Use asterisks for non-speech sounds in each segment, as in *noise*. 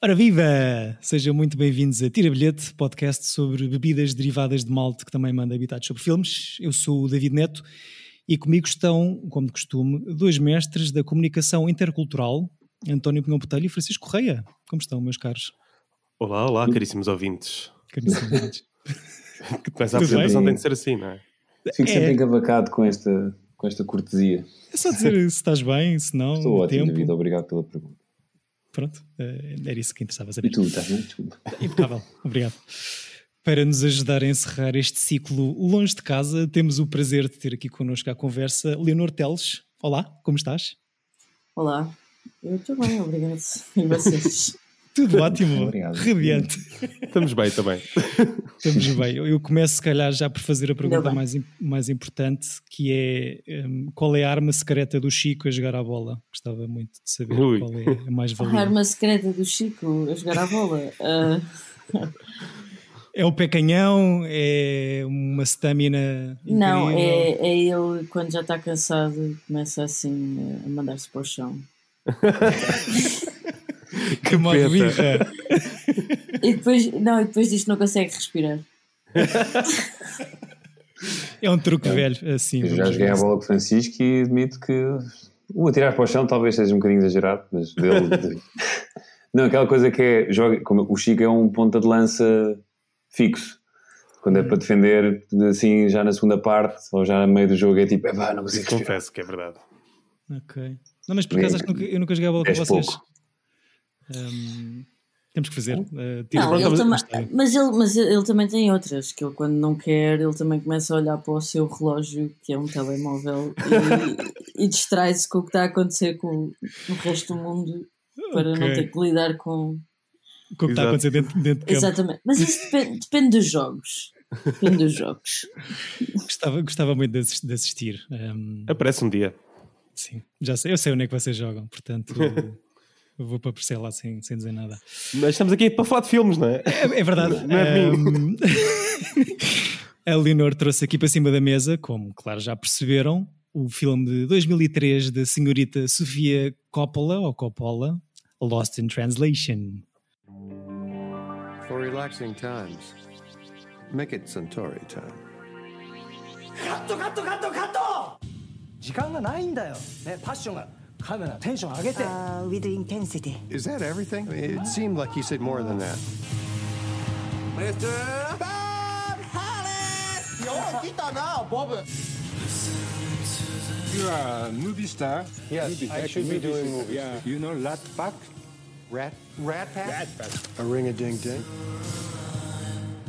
Ora viva! Sejam muito bem-vindos a Tira Bilhete, podcast sobre bebidas derivadas de malte que também manda habitados sobre filmes. Eu sou o David Neto e comigo estão, como de costume, dois mestres da comunicação intercultural, António Pinhão Botelho e Francisco Correia. Como estão, meus caros? Olá, olá, caríssimos ouvintes. Caríssimos ouvintes. *laughs* Mas a apresentação tem de ser assim, não é? Fico sempre é. encavacado com esta, com esta cortesia. É só dizer se estás bem, se não. Estou ótimo, tempo. David, obrigado pela pergunta. Pronto, eh, era isso que interessava saber. E tu, estás? Desculpa. Impecável, *laughs* obrigado. Para nos ajudar a encerrar este ciclo longe de casa, temos o prazer de ter aqui connosco à conversa Leonor Teles. Olá, como estás? Olá, eu estou bem, obrigado. *laughs* E vocês? Tudo ótimo, Obrigado. radiante. Estamos bem também. Estamos bem. Eu começo, se calhar, já por fazer a pergunta mais, mais importante, que é um, qual é a arma secreta do Chico a jogar a bola? Gostava muito de saber Ui. qual é a mais valia. *laughs* A arma secreta do Chico a jogar a bola? Uh... É o pé canhão? É uma estamina? Não, é, é ele quando já está cansado começa assim a mandar-se para o chão. *laughs* que modo birra. *laughs* E depois, não, e depois diz que não consegue respirar. *laughs* É um truque é. velho, assim. Eu já joguei a bola com o Francisco e admito que o atirar para o chão talvez seja um bocadinho exagerado, mas dele. *laughs* não, aquela coisa que é. Joga, como o Chico é um ponta de lança fixo. Quando é para defender, assim, já na segunda parte ou já no meio do jogo, é tipo, é vá, não consigo. Confesso que é verdade. Ok. Não, mas por acaso acho que nunca, eu nunca joguei a bola com vocês. Um, temos que fazer. Uh, não, ele também, mas, ele, mas ele também tem outras, que ele quando não quer, ele também começa a olhar para o seu relógio, que é um telemóvel, e, *laughs* e distrai-se com o que está a acontecer com o resto do mundo para okay. não ter que lidar com. Com o que está a acontecer dentro, dentro de campo. Exatamente. Mas isso depende, depende dos jogos. Depende dos jogos. *laughs* gostava, gostava muito de assistir. Um... Aparece um dia. Sim, já sei, eu sei onde é que vocês jogam, portanto. *laughs* Eu vou para aparecer lá sem, sem dizer nada. Mas estamos aqui para falar de filmes, não é? É, é verdade. Não é um, a *laughs* Leonor trouxe aqui para cima da mesa, como claro já perceberam, o filme de 2003 da senhorita Sofia Coppola, ou Coppola, Lost in Translation. For relaxing times, make it Centauri time. カットカットカットカット時間がないんだよ。ね、パッションが。 Camera, tension, agete. Uh, with intensity. Is that everything? I mean, it seemed like he said more than that. Mr. Bob Hollis! Yo, kita Bob. You're a movie star. Yes, movie I should be doing movies. Yeah. You know Rat Pack? Rat? Rat Pack? Rat Pack. A ring-a-ding-ding.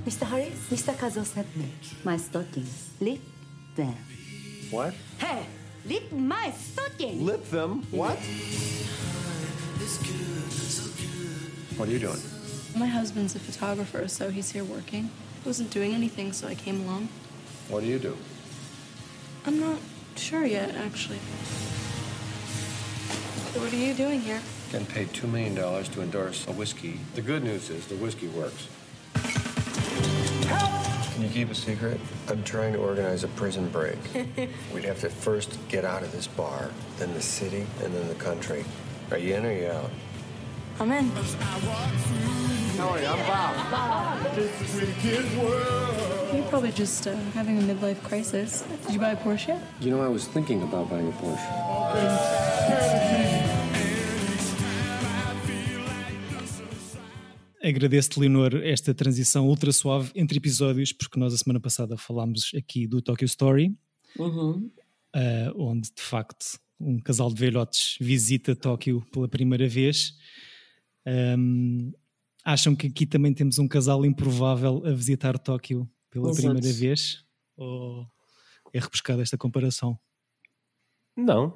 Mr. Harris, Mr. Kazo sent me my stockings. Lip them. What? Hey! Lip my stocking. Lip them? What? What are you doing? My husband's a photographer, so he's here working. I wasn't doing anything, so I came along. What do you do? I'm not sure yet, actually. What are you doing here? Getting paid $2 million to endorse a whiskey. The good news is the whiskey works. Can you keep a secret? I'm trying to organize a prison break. *laughs* We'd have to first get out of this bar, then the city, and then the country. Are you in or are you out? I'm in. Sorry, I'm Bob. You're probably just uh, having a midlife crisis. Did you buy a Porsche You know, I was thinking about buying a Porsche. Agradeço-te, Leonor, esta transição ultra suave entre episódios, porque nós a semana passada falámos aqui do Tokyo Story, uhum. uh, onde de facto um casal de velhotes visita Tóquio pela primeira vez. Um, acham que aqui também temos um casal improvável a visitar Tóquio pela Exato. primeira vez? Ou é repescada esta comparação? Não,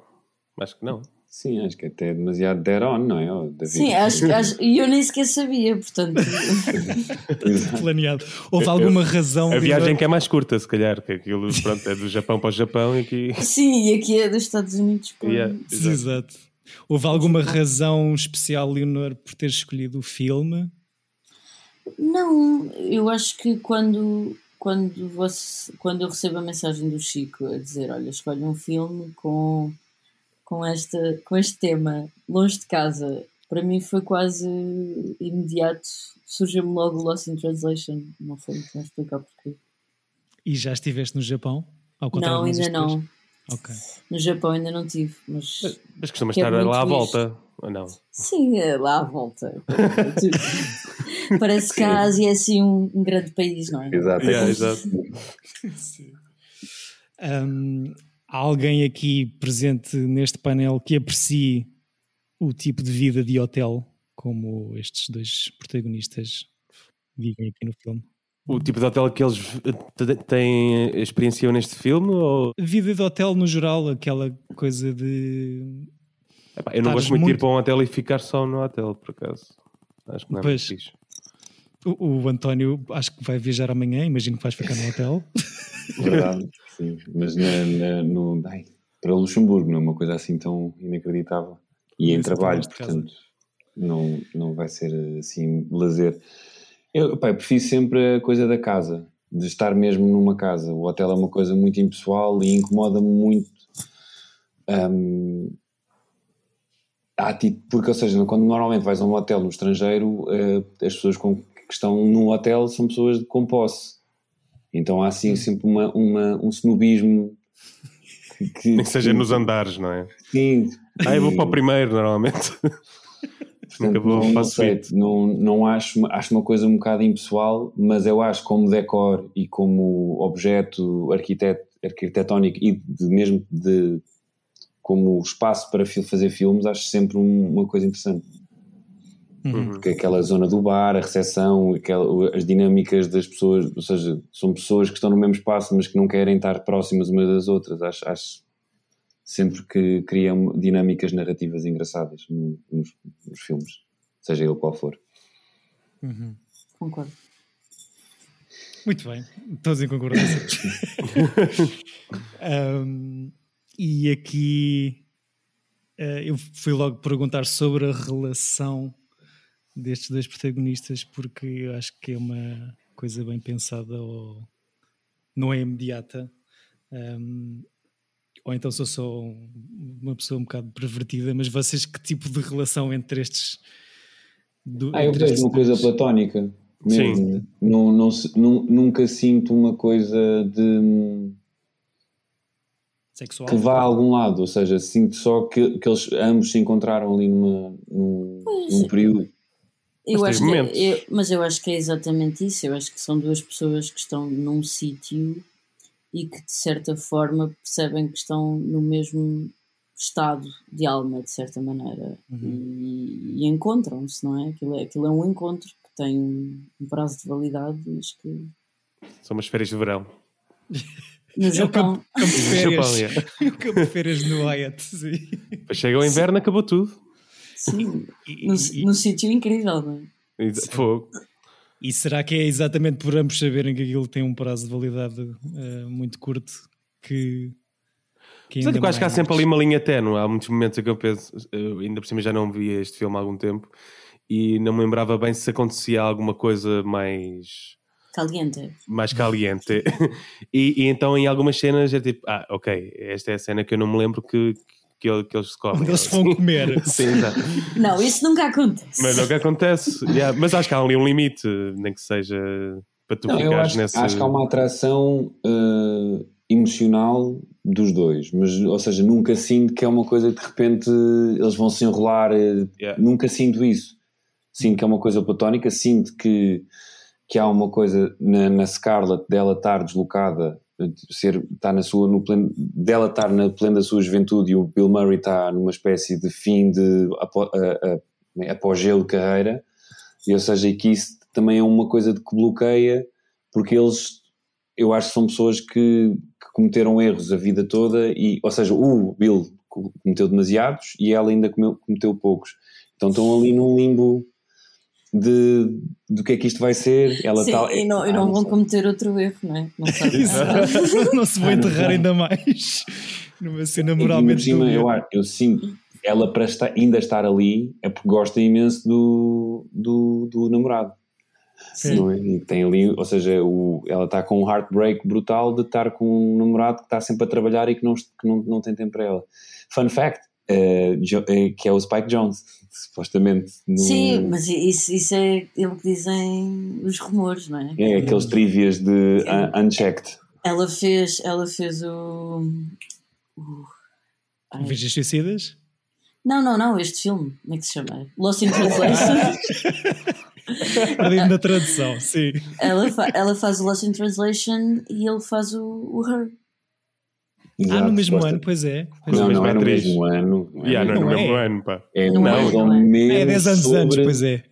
acho que não. Sim, acho que até é demasiado dead on, não é? Oh, Sim, acho, acho, e eu nem sequer sabia, portanto. *laughs* Planeado. Houve alguma razão. A viagem que é mais curta, se calhar, que aquilo pronto, é do Japão para o Japão e aqui. Sim, e aqui é dos Estados Unidos para. Yeah, exato. exato. Houve alguma razão especial, Leonor, por ter escolhido o filme? Não, eu acho que quando, quando, você, quando eu recebo a mensagem do Chico a dizer: Olha, escolhe um filme com com, esta, com este tema longe de casa para mim foi quase imediato. Surgiu-me logo Lost in Translation. Não sei muito bem explicar porquê. E já estiveste no Japão? Ao não, ainda não. Ok. No Japão ainda não tive, mas. Mas, mas costumas estar lá à volta, ou não? Sim, é lá à volta. *laughs* Parece que a Ásia é assim um, um grande país, não é? Exato, yeah, *laughs* exato. um, há alguém aqui presente neste painel que aprecie o tipo de vida de hotel como estes dois protagonistas vivem aqui no filme? O tipo de hotel que eles têm experienciam neste filme? Ou... Vida de hotel no geral, aquela coisa de. Epá, eu não gosto muito de ir para um hotel e ficar só no hotel, por acaso. Acho que não é pois, muito fixe. O, o, António acho que vai viajar amanhã, imagino que vais ficar no hotel. *laughs* Verdade, sim. Mas na, na, no, ai, para Luxemburgo não é uma coisa assim tão inacreditável. E em trabalho, portanto, não, não vai ser assim lazer. Eu, pá, eu prefiro sempre a coisa da casa, de estar mesmo numa casa. O hotel é uma coisa muito impessoal e incomoda-me muito. Um, porque, ou seja, quando normalmente vais a um hotel no estrangeiro, uh, as pessoas com, que estão num hotel são pessoas com posse. Então há assim sempre uma, uma, um snobismo que, que, Nem que seja que, nos andares, não é? Sim. Ah, eu vou para o primeiro, normalmente. Portanto, não, não, sei, não, não acho, acho uma coisa um bocado impessoal, mas eu acho como decor e como objeto arquitet, arquitetónico e de, mesmo de como espaço para fazer filmes, acho sempre um, uma coisa interessante. Uhum. Porque aquela zona do bar, a recepção, aquela, as dinâmicas das pessoas, ou seja, são pessoas que estão no mesmo espaço, mas que não querem estar próximas umas das outras. Acho, acho sempre que criam dinâmicas narrativas engraçadas nos, nos filmes, seja ele qual for. Uhum. Concordo. Muito bem, todos em concordância. *laughs* *laughs* um, e aqui uh, eu fui logo perguntar sobre a relação destes dois protagonistas, porque eu acho que é uma coisa bem pensada ou não é imediata. Um, ou então sou só uma pessoa um bocado pervertida, mas vocês que tipo de relação entre estes. Do, ah, eu vejo uma coisa platónica. Mesmo. Sim. Não, não, não, nunca sinto uma coisa de. Sexual? Que vá a algum lado, ou seja, sinto só que, que eles ambos se encontraram ali numa, num, num período. Eu mas, acho que, é, eu, mas eu acho que é exatamente isso. Eu acho que são duas pessoas que estão num sítio e que de certa forma percebem que estão no mesmo estado de alma, de certa maneira, uhum. e, e encontram-se, não é? Aquilo, é? aquilo é um encontro que tem um prazo de validade, mas que. São umas férias de verão. *laughs* No Japão. É o campo, campo de *laughs* férias. No *laughs* o campo de férias no Hyatt, sim. Chega o inverno, acabou tudo. Sim, no, no sítio incrível, não é? Fogo. E será que é exatamente por ambos saberem que aquilo tem um prazo de validade uh, muito curto que. que ainda Mas, acho que há sempre ali uma linha ténue. Há muitos momentos em que eu penso, eu ainda por cima já não vi este filme há algum tempo e não me lembrava bem se acontecia alguma coisa mais. Caliente. Mais caliente. *laughs* e, e, então em algumas cenas é tipo, ah, ok, esta é a cena que eu não me lembro que, que, que eles comem. Onde eles vão comer. *laughs* Sim, exato. Não, isso nunca acontece. Mas nunca acontece. Yeah, mas acho que há ali um limite, nem que seja para tu não, ficares acho, nesse. Acho que há uma atração uh, emocional dos dois, mas, ou seja, nunca sinto que é uma coisa que de repente eles vão se enrolar. Uh, yeah. Nunca sinto isso. Sinto que é uma coisa platónica, sinto que, que há uma coisa na, na Scarlett dela estar deslocada ser está na sua no pleno, dela estar na plena da sua juventude e o Bill Murray está numa espécie de fim de apogeu de carreira. E ou seja que isso também é uma coisa de que bloqueia porque eles eu acho que são pessoas que, que cometeram erros a vida toda e ou seja o Bill cometeu demasiados e ela ainda cometeu poucos. Então estão ali num limbo de do que é que isto vai ser. Ela Sim, tá, e não, ah, não, não vão cometer outro erro, não é? Não, *laughs* sabe não se vão enterrar ainda mais numa cena moralmente. Cima, eu, eu sinto ela para estar, ainda estar ali é porque gosta imenso do, do, do namorado. Sim. É? E tem ali, ou seja, o, ela está com um heartbreak brutal de estar com um namorado que está sempre a trabalhar e que não, que não, não tem tempo para ela. Fun fact: uh, que é o Spike Jones, supostamente. No... Sim, mas isso, isso é, é o que dizem os rumores, não é? É, aqueles trivias de uh, unchecked. Ela fez, ela fez o. o... Virgens Suicidas? Não, não, não, este filme, como é que se chama? Lost in Translation. *laughs* Perdido na tradução, sim. Ela, fa ela faz o Lost in Translation e ele faz o, o Her. Exato, ah, no mesmo ano, pois é. Pois não, é. não é no mesmo ano. Não é, yeah, não é no mesmo é. ano, pá. É não mais é, ou menos. É 10 anos sobre, antes, pois é.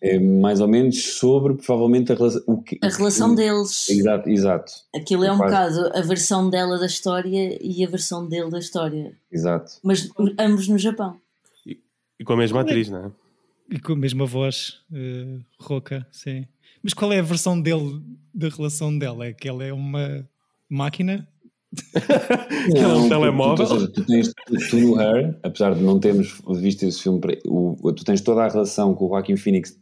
É mais ou menos sobre, provavelmente, a relação. O que, a relação o, deles. Exato, exato. Aquilo é um bocado a versão dela da história e a versão dele da história. Exato. Mas ambos no Japão. E, e com a mesma atriz, não é? E com a mesma voz uh, rouca, sim. Mas qual é a versão dele, da relação dela? É que ela é uma máquina? Que é um telemóvel. Tu, tu, tens, tu no Her, apesar de não termos visto esse filme, o, tu tens toda a relação que o Joaquin Phoenix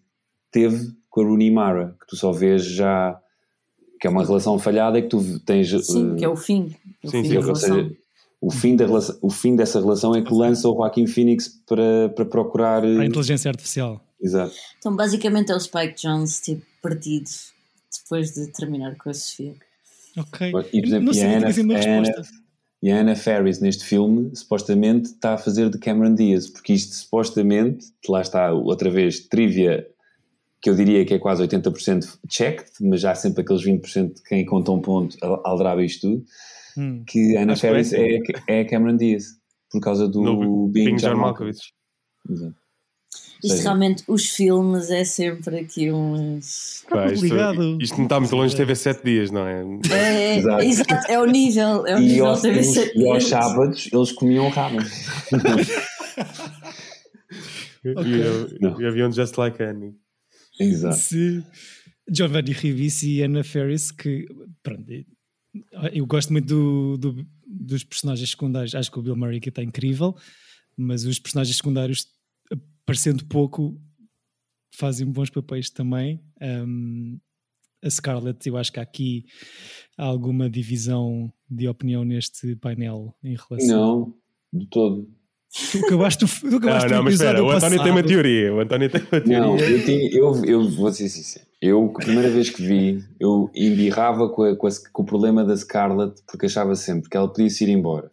teve com a Rooney Mara, que tu só vês já que é uma relação falhada e que tu tens. Sim, uh, que é o fim. O sim, fim sim. Ou seja, o fim, da relação, o fim dessa relação é que lança o Joaquin Phoenix para, para procurar. A inteligência artificial. Exato. Então, basicamente, é o Spike Jones tipo, partido depois de terminar com a Sofia. Ok. E, por exemplo, a, Anna, Anna, e a Anna Ferris neste filme supostamente está a fazer de Cameron Diaz, porque isto supostamente, lá está outra vez, trivia que eu diria que é quase 80% checked, mas já há sempre aqueles 20% de quem conta um ponto aldraba isto tudo, hum. que a Anna Ferris é, é Cameron Diaz, por causa do no, Bing John Malkovich. Exato. Isto Sim. realmente, os filmes é sempre aqui uns. Pá, isto, isto não está muito longe de TV 7 dias, não é? É, exato. exato. é o nível. É o e nível aos, TV 7 E aos sábados eles comiam ramen. *laughs* okay. E haviam Just Like Annie. Exato. Sim. Giovanni Ribisi e Anna Ferris, que pronto, eu gosto muito do, do, dos personagens secundários. Acho que o Bill Murray aqui está incrível, mas os personagens secundários parecendo pouco, fazem bons papéis também. Um, a Scarlett, eu acho que há aqui alguma divisão de opinião neste painel em relação. Não, de todo. Tu acabaste, tu acabaste não, não, mas espera, o António tem uma teoria. O António tem uma teoria. Não, eu, tinha, eu, eu vou ser sincero. Eu, a primeira vez que vi, eu embirrava com, a, com, a, com o problema da Scarlett porque achava sempre que ela podia se ir embora.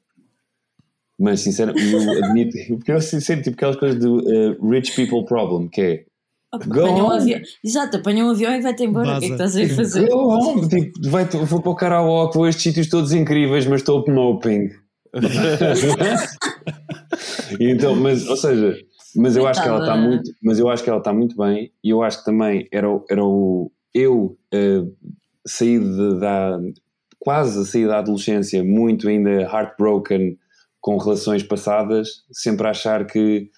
Mas sinceramente, eu admito, *laughs* porque eu sinto tipo aquelas coisas do uh, rich people problem, que é Apanha um avião. Exato, apanha um avião e vai-te embora. Baza. O que é que estás a fazer? Go on. Tipo, vai, vou para o karaoke, vou estes sítios todos incríveis, mas estou moping. *laughs* então, mas, ou seja, mas eu acho que ela está muito, mas eu acho que ela está muito bem e eu acho que também era, era o eu uh, saí de, da quase a sair da adolescência muito ainda heartbroken com relações passadas, sempre a achar que,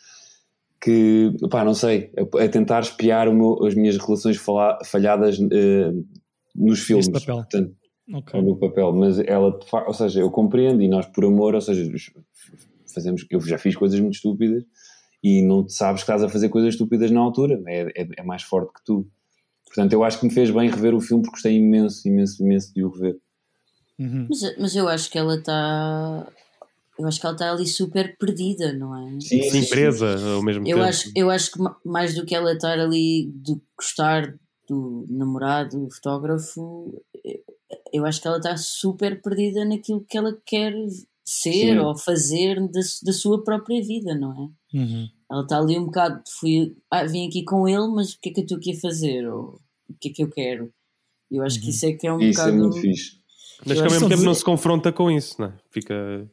que pá, não sei, a, a tentar espiar meu, as minhas relações falhadas uh, nos filmes. Neste papel. Portanto, okay. Ou no papel, mas ela, ou seja, eu compreendo e nós por amor, ou seja, fazemos, eu já fiz coisas muito estúpidas e não sabes que estás a fazer coisas estúpidas na altura, é, é, é mais forte que tu. Portanto, eu acho que me fez bem rever o filme porque gostei imenso, imenso, imenso de o rever. Uhum. Mas, mas eu acho que ela está eu acho que ela está ali super perdida, não é? Sim, sim presa ao mesmo eu tempo. Acho, eu acho que mais do que ela estar ali de gostar do namorado, do fotógrafo, eu acho que ela está super perdida naquilo que ela quer ser sim. ou fazer da, da sua própria vida, não é? Uhum. Ela está ali um bocado, fui, ah, vim aqui com ele, mas o que é que eu estou aqui a fazer? Ou o que é que eu quero? Eu acho uhum. que isso é que é um isso bocado. Isso é muito fixe. Mas que ao mesmo tempo não se confronta com isso, não é? Fica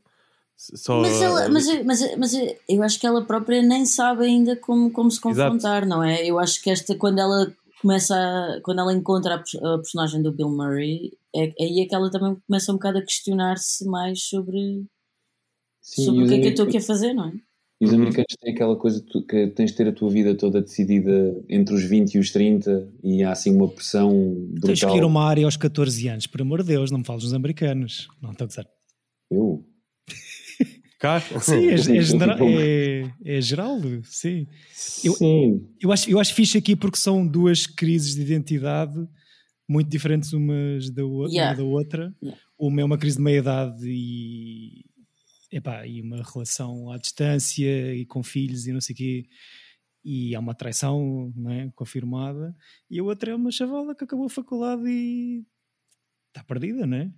só... Mas, ela, mas, mas, mas eu acho que ela própria nem sabe ainda como, como se confrontar, Exato. não é? Eu acho que esta, quando ela começa a, quando ela encontra a, a, personagem do Bill Murray, é, é aí é que ela também começa um bocado a questionar-se mais sobre, Sim, sobre o que é que eu estou aqui a fazer, não é? E os americanos têm aquela coisa que tens de ter a tua vida toda decidida entre os 20 e os 30 e há assim uma pressão brutal. Tens que ir a uma área aos 14 anos, por amor de Deus, não me fales dos americanos. Não, estou a dizer. Eu? Cá? *laughs* Sim, é, é, genera, é, é, geral, sim. Eu, sim. Eu, acho, eu acho fixe aqui porque são duas crises de identidade muito diferentes umas da, outra, yeah. uma da outra. Yeah. Uma é uma crise de meia-idade e epá, e uma relação à distância e com filhos e não sei o quê, e há uma traição não é, confirmada, e a outra é uma chavala que acabou a faculdade e está perdida, não é?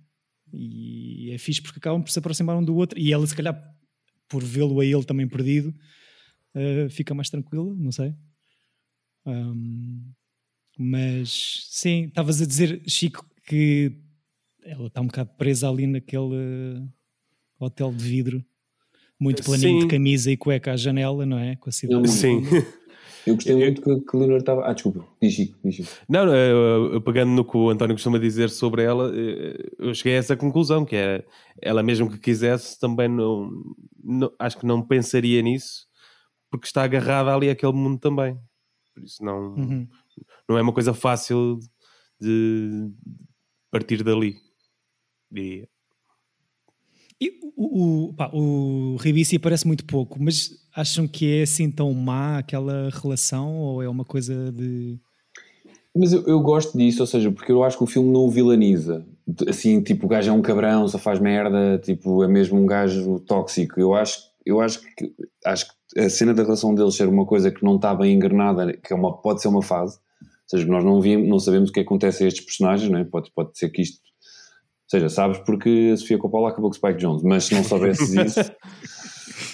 E é fixe porque acabam por se aproximar um do outro, e ela, se calhar, por vê-lo a ele também perdido, uh, fica mais tranquila, não sei. Um, mas sim, estavas a dizer, Chico, que ela está um bocado presa ali naquele hotel de vidro, muito planinho Sim. de camisa e cueca à janela, não é? Com a cidade. *laughs* *laughs* Sim. Eu gostei muito que, que o Leonor estava. Ah, desculpa, diz Chico, Não, não eu, pegando no que o António costuma dizer sobre ela, eh, eu cheguei a essa conclusão, que é ela mesmo que quisesse, também não, não acho que não pensaria nisso, porque está agarrada ali àquele mundo também. Por isso não, uhum. não é uma coisa fácil de partir dali, diria. E o, o, pá, o Ribici aparece muito pouco, mas acham que é assim tão má aquela relação ou é uma coisa de. Mas eu, eu, gosto disso, ou seja, porque eu acho que o filme não o vilaniza. Assim, tipo, o gajo é um cabrão, só faz merda, tipo, é mesmo um gajo tóxico. Eu acho, eu acho que acho que a cena da relação deles ser uma coisa que não está bem engrenada, que é uma, pode ser uma fase, ou seja, nós não, vimos, não sabemos o que acontece a estes personagens, não é? pode, pode ser que isto seja, sabes porque a Sofia Coppola acabou com Spike Jones, mas se não soubesses *laughs* isso,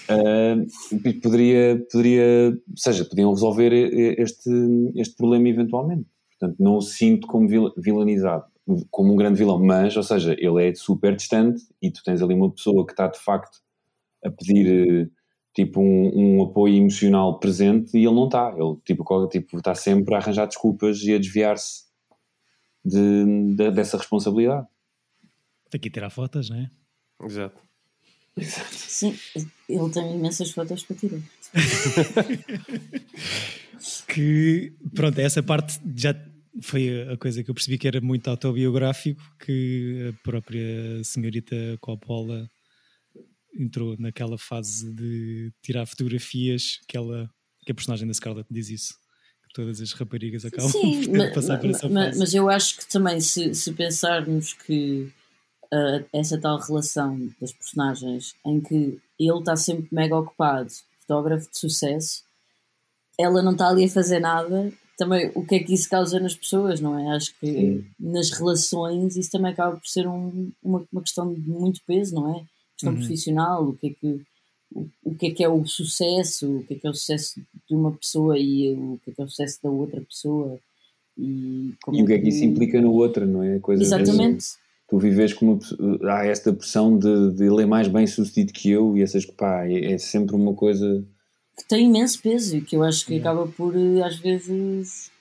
uh, poderia, poderia, ou seja, podiam resolver este, este problema eventualmente. Portanto, não o sinto como vil, vilanizado, como um grande vilão, mas, ou seja, ele é super distante e tu tens ali uma pessoa que está de facto a pedir tipo um, um apoio emocional presente e ele não está. Ele tipo, tipo, está sempre a arranjar desculpas e a desviar-se de, de, dessa responsabilidade. Tem que tirar fotos, não é? Exato. *laughs* Sim, ele tem imensas fotos para tirar. *laughs* que, pronto, essa parte já foi a coisa que eu percebi que era muito autobiográfico, que a própria senhorita Coppola entrou naquela fase de tirar fotografias que ela, que a personagem da Scarlett diz isso. Que todas as raparigas acabam Sim, *laughs* por passar por essa mas, fase. Mas eu acho que também se, se pensarmos que uh, essa tal relação das personagens em que ele está sempre mega ocupado, fotógrafo de sucesso, ela não está ali a fazer nada. Também o que é que isso causa nas pessoas, não é? Acho que Sim. nas relações isso também acaba por ser um, uma, uma questão de muito peso, não é? Questão uhum. profissional, o que é que o, o que é que é o sucesso, o que é que é o sucesso de uma pessoa e o que é que é o sucesso da outra pessoa e, e o que é que isso implica no outro, não é? Coisa Exatamente tu vives com uma há esta pressão de, de ele é mais bem sucedido que eu e essas pá, é, é sempre uma coisa que tem imenso peso e que eu acho que acaba por eh, às vezes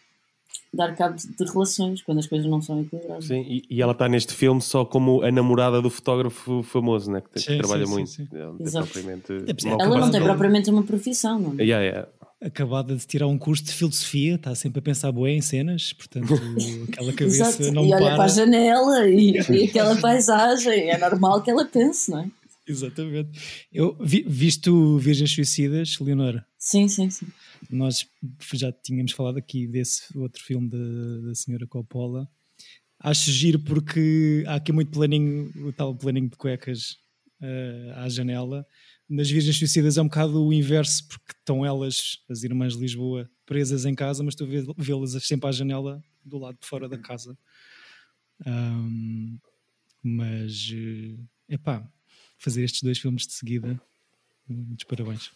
dar cabo de relações quando as coisas não são equilibradas. Sim, e, e ela está neste filme só como a namorada do fotógrafo famoso, né? que, sim, trabalha sim, muito. Sim, ela, não, ela não tem propriamente uma profissão, não é? Yeah, yeah acabada de tirar um curso de filosofia, está sempre a pensar bem em cenas, portanto *laughs* aquela cabeça não e olha para. para a janela e, e, *laughs* aquela paisagem, é normal que ela pense, não é? Exatamente. Eu vi, visto Virgens Suicidas, Leonora? Sim, sim, sim. Nós já tínhamos falado aqui desse outro filme da, da senhora Coppola. Acho giro porque há aqui muito planinho, o tal planinho de cuecas uh, à janela nas Virgens Suicidas é um bocado o inverso, porque estão elas, as irmãs de Lisboa, presas em casa, mas tu vê-las sempre à janela do lado de fora da casa. Um, mas, é eh, pá, fazer estes dois filmes de seguida, muitos parabéns.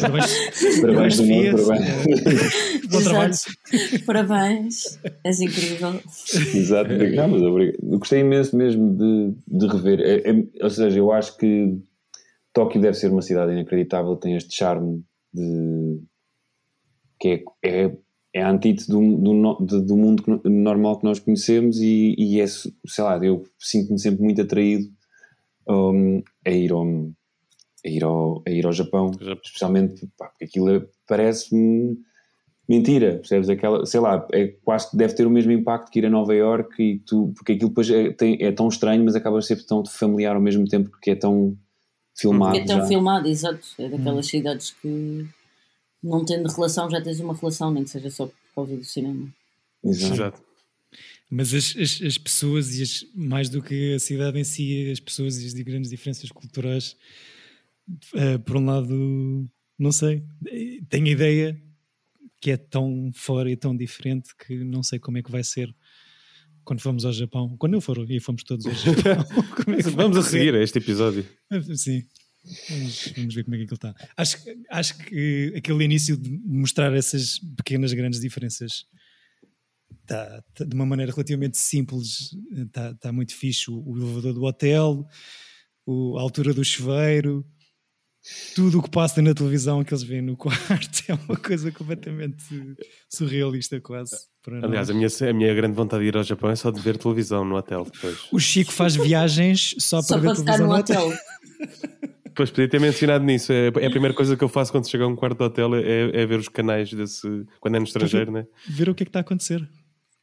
parabéns, *laughs* parabéns, Sofia. Parabéns. Bom trabalho. Parabéns, és incrível. Exato, não, mas obrigado. Gostei imenso mesmo de, de rever. É, é, ou seja, eu acho que Tóquio deve ser uma cidade inacreditável, tem este charme de que é, é, é a antítese do, do, do, mundo normal que nós conhecemos e, e é, sei lá, eu sinto-me sempre muito atraído um, a, ir ao, a, ir ao, a ir ao Japão, especialmente pá, porque aquilo é, parece-me mentira, percebes? Aquela, sei lá, é quase que deve ter o mesmo impacto que ir a Nova York e tu, porque aquilo depois é, tem, é tão estranho, mas acaba ser tão familiar ao mesmo tempo porque é tão filmado. É tão já. filmado, exato. É daquelas hum. cidades que não tendo relação já tens uma relação, nem que seja só por causa do cinema. Exato. exato. Mas as, as, as pessoas, e as, mais do que a cidade em si, as pessoas e as grandes diferenças culturais, uh, por um lado, não sei, tenho ideia que é tão fora e tão diferente que não sei como é que vai ser quando fomos ao Japão. Quando eu for e fomos todos ao *laughs* Japão. é vamos a seguir a este episódio. Sim. Vamos, vamos, ver como é que aquilo está. Acho, acho que aquele início de mostrar essas pequenas, grandes diferenças está, tá, de uma maneira relativamente simples, está, está muito fixe. O, o elevador do hotel, o, a altura do chuveiro, tudo o que passa na televisão que eles veem no *laughs* quarto é uma coisa completamente surrealista, quase. Aliás, a minha, a minha grande vontade de ir ao Japão é só de ver televisão no hotel depois. O Chico faz viagens só, só para ver televisão no hotel. hotel. Pois, podia ter mencionado nisso. É, é, a primeira coisa que eu faço quando chego a um quarto de hotel é, é ver os canais desse. quando é no estrangeiro, ver, né? Ver o que é que está a acontecer.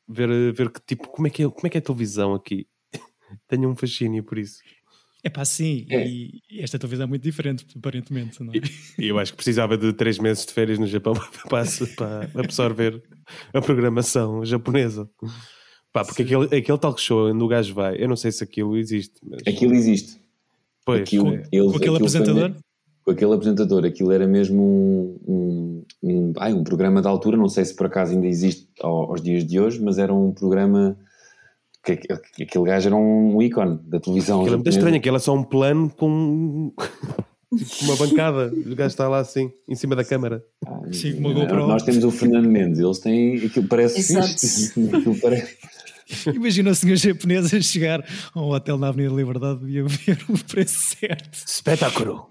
Ver, ver que tipo, como é que é, como é, que é a televisão aqui? *laughs* Tenho um fascínio por isso. É pá, sim, é. e esta televisão é muito diferente, aparentemente. Não é? E eu acho que precisava de três meses de férias no Japão *laughs* para, para absorver a programação japonesa. Pá, porque aquele, aquele talk show onde o gajo vai, eu não sei se aquilo existe. Mas... Aquilo existe. Pois, aquilo, é. ele, com aquele apresentador? com aquele apresentador, aquilo era mesmo um, um, um, ai, um programa de altura, não sei se por acaso ainda existe aos dias de hoje, mas era um programa que, que aquele gajo era um ícone da televisão. Aquilo é muito estranho, aquilo é só um plano com *laughs* uma bancada, o gajo está lá assim, em cima da câmara. Ah, Sim, uma GoPro. Nós temos o Fernando Mendes, eles têm, aquilo parece aquilo parece... Imagina o senhor japonês a chegar a um hotel na Avenida Liberdade e a ver o preço certo. Espetáculo!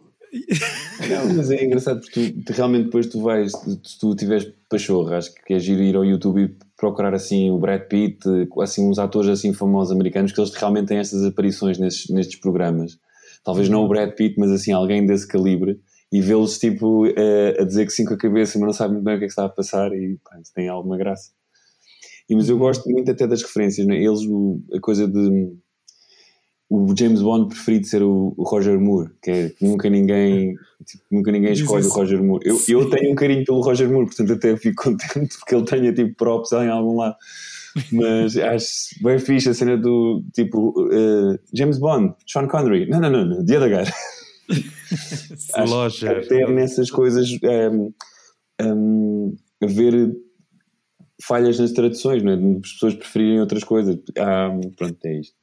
Não, mas é engraçado porque tu, realmente depois tu vais, se tu tiveres pachorra, acho que é giro ir ao YouTube e procurar assim o Brad Pitt, assim uns atores assim famosos americanos que eles realmente têm estas aparições nestes, nestes programas. Talvez não o Brad Pitt, mas assim alguém desse calibre e vê-los tipo a, a dizer que sim com a cabeça, mas não sabem muito bem o que é que está a passar e pá, isso tem alguma graça. E, mas eu gosto muito até das referências, né? eles, a coisa de o James Bond preferido ser o, o Roger Moore, que é nunca ninguém, tipo, nunca ninguém escolhe o Roger Moore. Eu, eu tenho um carinho pelo Roger Moore, portanto até fico contente porque ele tenha tipo props em algum lado. Mas *laughs* acho bem fixe a cena do tipo uh, James Bond, Sean Connery. Não, não, não, não the other guy. acho até nessas coisas um, um, haver falhas nas traduções, não é? as pessoas preferirem outras coisas. Ah, pronto, é isto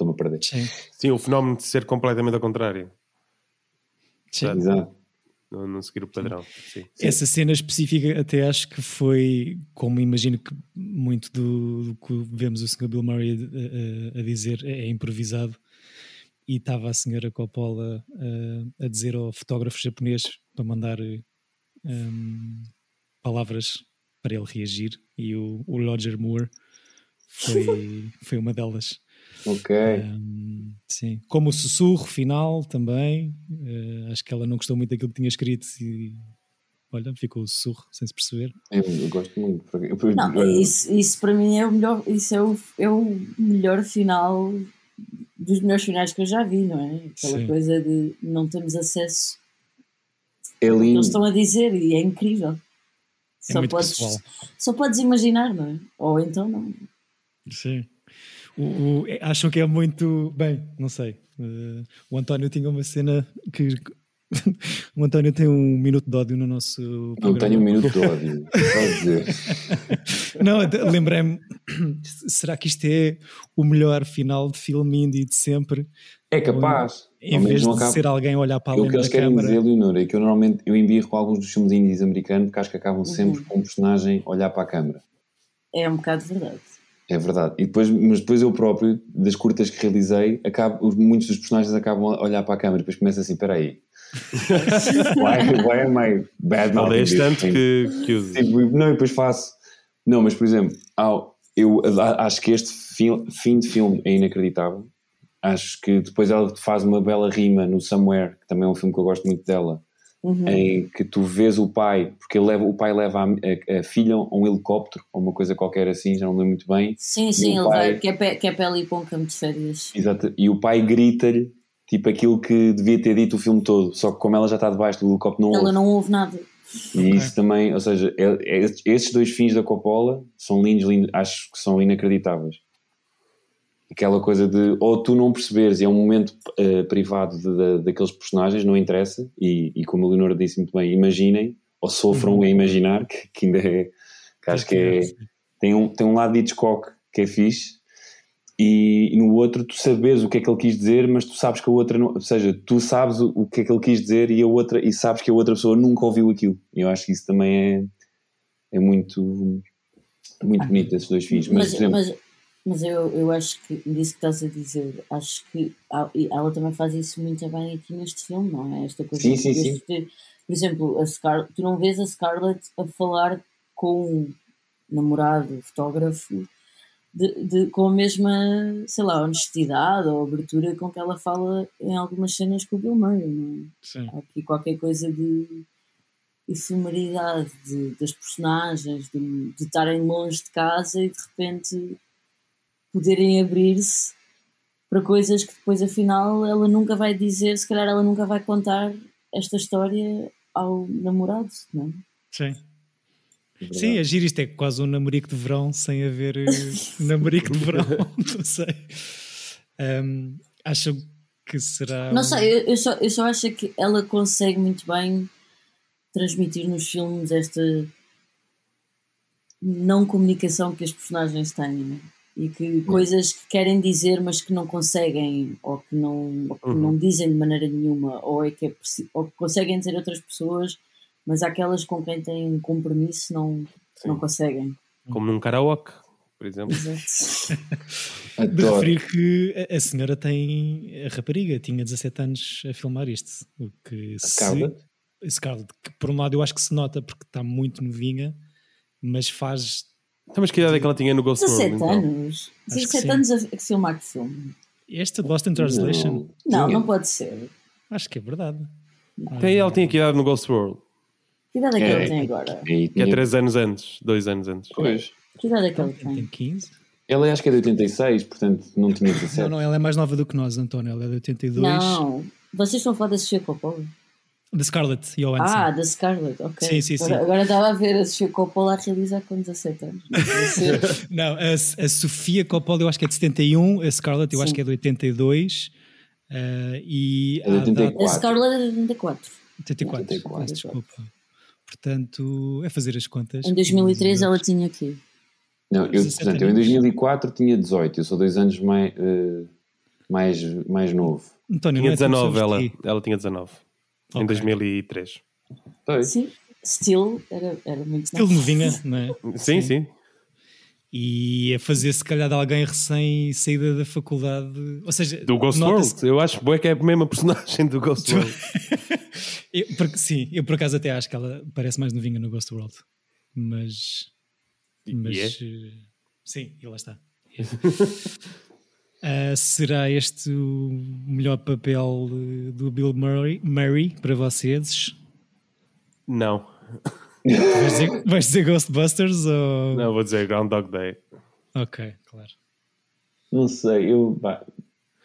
estou-me a perder. Sim. Sim, o fenómeno de ser completamente ao contrário. Sim. Exato. Não, não, seguir o padrão. Sim. Essa cena específica até acho que foi, como imagino que muito do, do que vemos o Sr. Bill Murray a, a, a, dizer é improvisado e estava a senhora Coppola a, a dizer ao fotógrafo japonês para mandar um, palavras para ele reagir e o, o Roger Moore foi, *laughs* foi uma delas. Ok. Um, sim. Como o sussurro final também. Uh, acho que ela não gostou muito daquilo que tinha escrito e olha, ficou o sussurro sem se perceber. Eu, eu gosto muito. Não, isso, isso para mim é o melhor, isso é o, é o melhor final dos melhores finais que eu já vi, não é? Aquela sim. coisa de não temos acesso é lindo. eles estão a dizer e é incrível. É só, podes, pessoal. só podes imaginar, não é? Ou então não. Sim. O, o, acham que é muito. Bem, não sei. Uh, o António tinha uma cena que. *laughs* o António tem um minuto de ódio no nosso. Não programa. tenho um minuto de ódio. Pode dizer. *laughs* não, lembrei-me. *clears throat* Será que isto é o melhor final de filme indie de sempre? É capaz. Em vez de acaba... ser alguém a olhar para a O que eles querem câmara. dizer, Leonor, é que eu normalmente eu embirro com alguns dos filmes indies americanos porque acho que acabam sempre Uhum. com um personagem olhar para a câmara. É um bocado verdade. É verdade. E depois, mas depois eu próprio, das curtas que realizei, acabo, os- muitos dos personagens acabam a olhar para a câmera e depois começa assim, espera aí. *laughs* why, why am I bad Aldeias this tanto que, que. Tipo, não, e depois faço. Não, mas por exemplo, ao- eu acho que este fil- fim de filme é inacreditável. Acho que depois ela faz uma bela rima no Somewhere, que também é um filme que eu gosto muito dela, Uhum. em que tu vês o pai, porque ele leva, o pai leva a, a- a filha a um helicóptero, ou uma coisa qualquer assim, já não lembro muito bem. Sim, sim, ele pai- vai, que é, para, que é para um campo de férias. Exato. E o pai grita-lhe tipo aquilo que devia ter dito o filme todo, só que como ela já está debaixo do helicóptero, não Ela ouve. não ouve nada. E okay. isso também, ou seja, é, é, esses dois fins da Coppola são lindos, lindos, acho que são inacreditáveis. Aquela coisa de ou tu não perceberes, e é um momento uh, privado de, de, daqueles personagens, não interessa, e, e como a Leonora disse muito bem, imaginem, ou sofram uhum. a imaginar, que, que ainda é, que acho que é, tem um, tem um lado de Hitchcock que é fixe, e, e, no outro tu sabes o que é que ele quis dizer, mas tu sabes que a outra não, ou seja, tu sabes o, o, que é que ele quis dizer e a outra e sabes que a outra pessoa nunca ouviu aquilo. E eu acho que isso também é, é muito muito bonito esses dois filhos. Mas, mas, mas, mas, eu, eu acho que disso que estás a dizer, acho que ela também faz isso muito bem aqui neste filme, não é? Esta coisa sim, sim, sim. por exemplo, a Scar tu não vês a Scarlett a falar com um namorado, fotógrafo de, de, com a mesma, sei lá, honestidade ou abertura com que ela fala em algumas cenas com o Bill Murray. Não é? Há aqui qualquer coisa de efemeridade de, das personagens, de, de estarem longe de casa e de repente poderem abrir-se para coisas que depois afinal ela nunca vai dizer, se calhar ela nunca vai contar esta história ao namorado, não é? Sim. Sim, agir isto é quase um namorico de verão sem haver eh, *laughs* namorico de verão, *laughs* não sei. Um, acham que será. Não sei, eu, eu, só, eu só acho que ela consegue muito bem transmitir nos filmes esta não comunicação que as personagens têm né? E que coisas que querem dizer mas que não conseguem ou que não, ou que uhum. não dizem de maneira nenhuma ou, é que é, ou que conseguem dizer outras pessoas mas aquelas com quem têm compromisso não, não conseguem. Como num karaoke, por exemplo. *laughs* de referir que a, senhora tem, a rapariga tinha 17 anos a filmar isto. O que a Scarlett? Se, Scarlett, que por um lado eu acho que se nota porque está muito novinha, mas faz. Então, mas que idade é que ela tinha no Ghost 17 World? 17 então? anos. 17 anos a, filmar que filme? Este Lost in Translation? Não, não, não pode ser. Acho que é verdade. Tem, ela tinha que idade no Ghost World? Que idade é que é, ele tem agora? É, que é 3 anos antes, 2 anos antes. Pois. Que idade é que ele tem? Tem 15. Ela acho que é de 86, portanto não tinha 17. Não, não, ela é mais nova do que nós, António. Ela é de 82. Não, vocês estão a falar da Sofia Coppola? Da Scarlett Johansson. Ah, da Scarlett, ok. Sim, sim, sim. Agora, estava a ver a Sofia Coppola a realizar com 17 anos. *laughs* Não, a, a Sofia Coppola eu acho que é de 71, a Scarlett eu sim. acho que é de 82. Uh, e é de 84. A Scarlett é de 84. 84, 84. desculpa. Portanto, é fazer as contas. Em 2003 ela tinha aqui. Não, eu, portanto, eu em 2004 tinha 18, eu sou dois anos mais, uh, mais, mais novo. António, tinha 19, é ela, ela tinha 19, okay. em 2003. Foi. Sim, Still era, era muito Still novinha, não é? Sim, sim. sim. E a fazer se calhar de alguém recém saída da faculdade, ou seja, do Ghost World. Eu acho que é a mesma personagem do Ghost World. *laughs* eu, porque, sim, eu por acaso até acho que ela parece mais novinha no Ghost World, mas, mas yeah. uh, sim, e lá está. *laughs* uh, será este o melhor papel do Bill Murray, Murray para vocês? Não. Vais dizer, vais dizer Ghostbusters ou. Não, vou dizer Groundhog Day. Ok, claro. Não sei, eu. Bah,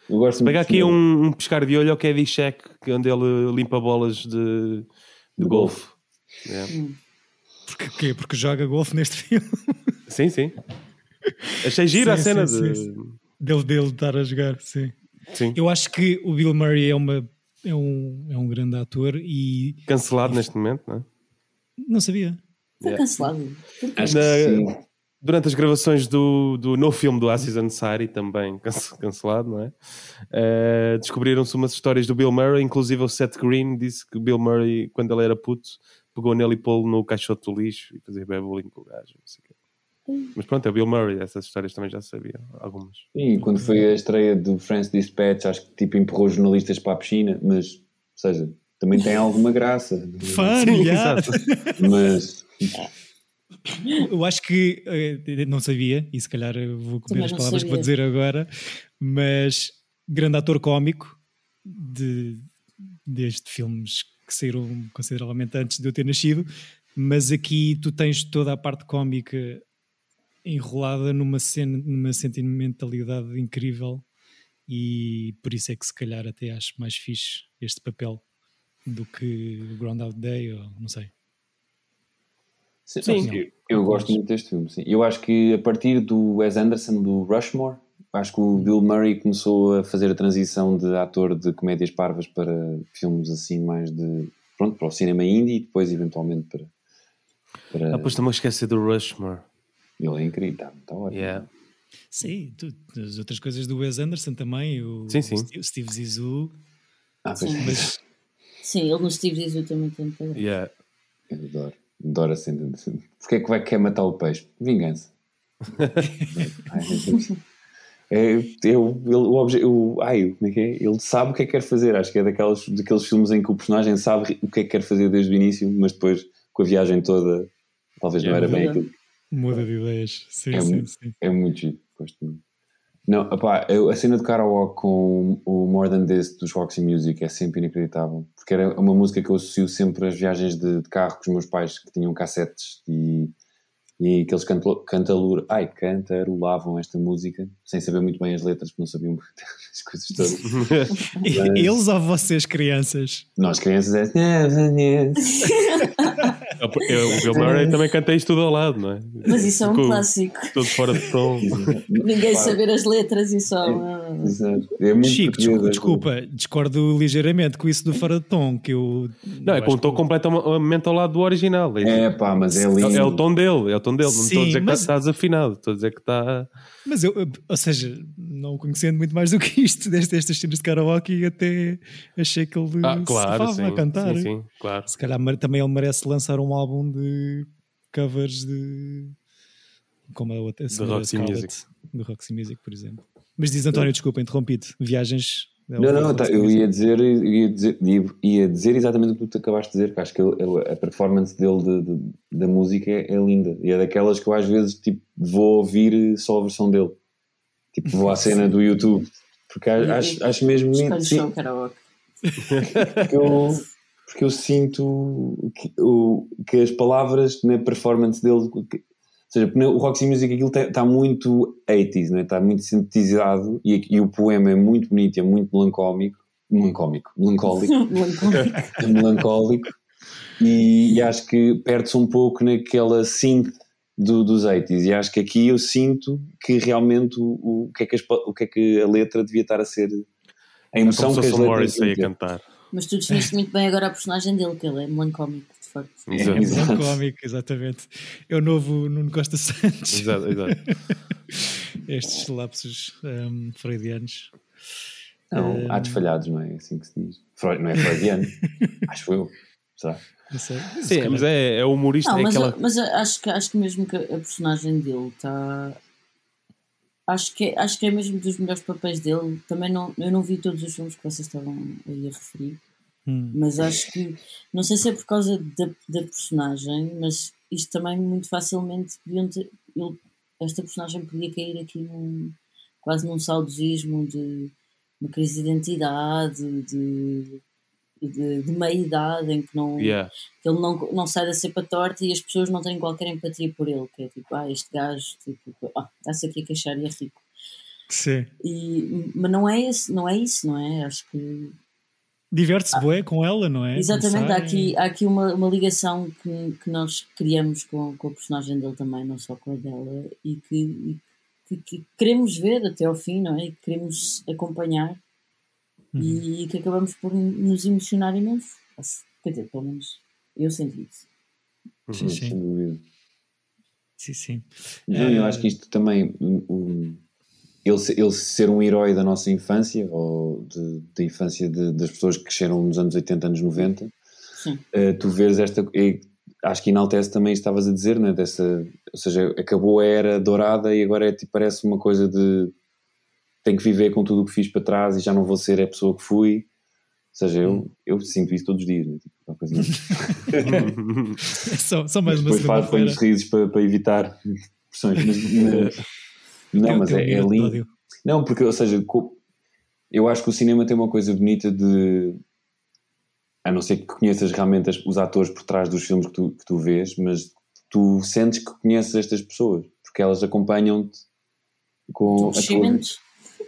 eu gosto Pega aqui um, um, pescar de olho ao Kevin Check, onde ele limpa bolas de, de golfe. Yeah. Hum. Porque, quê? Porque joga golfe neste filme. Sim, sim. Achei gira a cena sim, de... sim. Dele, dele estar a jogar, sim. sim. Eu acho que o Bill Murray é, uma, é, um, é um grande ator e. Cancelado neste momento, não é? Não sabia. Foi yeah. cancelado. Acho Na, durante as gravações do, do novo filme do Aziz Ansari, também cancelado, não é? Uh, Descobriram-se umas histórias do Bill Murray, inclusive o Seth Green disse que o Bill Murray, quando ele era puto, pegou nele e pô-lo no caixote do lixo e fazia bullying com o gajo. Mas pronto, é o Bill Murray, essas histórias também já sabia, algumas. Sim, quando foi a estreia do France Dispatch, acho que tipo empurrou jornalistas para a piscina, mas, ou seja, também tem alguma graça. Funny, yeah. *laughs* Mas. Eu acho que eh, não sabia, e se calhar vou comer as palavras que vou dizer agora, mas grande ator cómico de, desde filmes que saíram consideravelmente antes de eu ter nascido, mas aqui tu tens toda a parte cómica enrolada numa, cena, numa sentimentalidade incrível e por isso é que se calhar até acho mais fixe este papel do que Groundhog Day, ou não sei. Sim, sim. Eu, eu gosto muito deste filme, sim. Eu acho que a partir do Wes Anderson, do Rushmore, acho que o Bill Murray começou a fazer a transição de ator de comédias parvas para filmes assim mais de pronto, para o cinema indie e depois eventualmente para, para... Ah, pois também esqueci do Rushmore ele é incrível, está, está ótimo yeah. Sim, tu, as outras coisas do Wes Anderson também, o, sim, sim. o Steve Zissou. Ah, sim. Mas... sim, ele no Steve Zissou também tem muito yeah. Eu adoro, adoro assim. Porquê é que vai querer matar o peixe? Vingança. É, eu, ele, o obje, o, ai, como é que é? Ele sabe o que é que quer fazer. Acho que é daqueles, daqueles filmes em que o personagem sabe o que é que quer fazer desde o início, mas depois, com a viagem toda, talvez é, não era bem aquilo. Muda de ideias. Sim, é, sim, muito, sim. é muito giro. Gosto muito. Não, opá, eu, a cena do karaoke com o More Than This dos Roxy Music é sempre inacreditável. Porque era uma música que eu associo sempre às viagens de, de carro com os meus pais que tinham cassetes e e que eles cantalur, ai, cantarolavam esta música sem saber muito bem as letras, porque não sabiam *laughs* as coisas todas. Mas, *laughs* eles ou vocês, crianças? Nós, crianças, é. *laughs* eu, o Bill Murray também canta isto tudo ao lado, não é? Mas isso é um Com, clássico. Todo fora de tom. Ninguém saber as letras e só. É, é Chico, desculpa, desculpa, discordo ligeiramente com isso do fora de tom, que eu. Não, é com o tom completamente ao lado do original. É, é pá, mas é lindo. É o tom dele, é o tom dele. Não estou a dizer mas... que está desafinado, estou a dizer que está. Mas eu, ou seja, não conhecendo muito mais do que isto, destas cenas de karaoke, até achei que ele ah, claro, se a cantar. Sim, sim, claro. Se calhar também ele merece lançar um álbum de covers de. Como é a outra? Do Roxy Music. Do Roxy Music, por exemplo. Mas diz António, desculpa, interrompido. Viagens é não, não, tá, eu ia dizer, ia dizer, ia dizer exatamente o que tu acabaste de dizer, que acho que ele, a performance dele de, de, da música é, é, linda. E é daquelas que eu às vezes tipo, vou ouvir só a versão dele. Tipo, vou à *laughs* cena do YouTube. Porque acho, acho mesmo bonito. Sim, porque, *laughs* eu, porque eu sinto que, o, que as palavras na performance dele seja, o Roxy Music aquilo está muito 80s, né? está muito sintetizado e, e, o poema é muito bonito, é muito melancólico, melancólico, *laughs* melancólico, é melancólico. E, e, acho que perde-se um pouco naquela synth do, dos 80s e acho que aqui eu sinto que realmente o, o, que é que as, o que é que a letra devia estar a ser a emoção que as letras a cantar. Mas tu definiste muito bem agora a personagem dele, que ele é melancólico facto. Exato. É, é cómico, exatamente. É o novo Nuno Costa Santos. Exato, exato. *laughs* Estes lapsos um, freudianos. Não, um... há desfalhados, não é assim que se diz. Freud, não é freudiano, *laughs* acho eu. Será? Sei, Sim, mas é, é humorista. Não, é mas, aquela... mas acho, que, acho que mesmo que a personagem dele está. Acho que, é, acho que é mesmo dos melhores papéis dele. Também não, eu não vi todos os filmes que vocês estavam aí a referir. Hum. Mas acho que, não sei se é por causa da, da personagem, mas isto também muito facilmente ter, ele, esta personagem podia cair aqui num, quase num saudosismo de uma crise de identidade, de, de, de meia idade em que, não, yeah. que ele não, não sai da cepa torta e as pessoas não têm qualquer empatia por ele, que é tipo, ah, este gajo tipo, ah, está-se aqui a queixar e é rico. Sim. E, mas não é, esse, não é isso, não é? Acho que diverte-se ah, bué com ela, não é? Exatamente, há aqui, há aqui uma, uma ligação que, que nós criamos com, com a personagem dele também, não só com a dela, e que, e que, que, queremos ver até ao fim, não é? E que queremos acompanhar uhum. e, e, que acabamos por nos emocionar imenso. Quer dizer, pelo menos eu senti isso. Sim, sim. Sim, sim. Não, eu acho que isto também. Um, ele, ele ser um herói da nossa infância, ou da infância de, das pessoas que cresceram nos anos 80, anos 90, uh, tu vês esta. acho que enaltece também estavas a dizer, né, dessa, ou seja, acabou a era dourada e agora é, tipo, parece uma coisa de tenho que viver com tudo o que fiz para trás e já não vou ser a pessoa que fui. Ou seja, eu, hum. eu sinto isso todos os dias. Né? Tipo, uma coisa *laughs* só, só mais uma Depois faz uns risos para, para evitar pressões. Mas, mas, *laughs* não, mas é, é lindo. Não, porque, ou seja, eu acho que o cinema tem uma coisa bonita de. A não ser que conheças realmente os atores por trás dos filmes que tu, que tu vês, mas tu sentes que conheces estas pessoas, porque elas acompanham-te com o crescimento. Tua,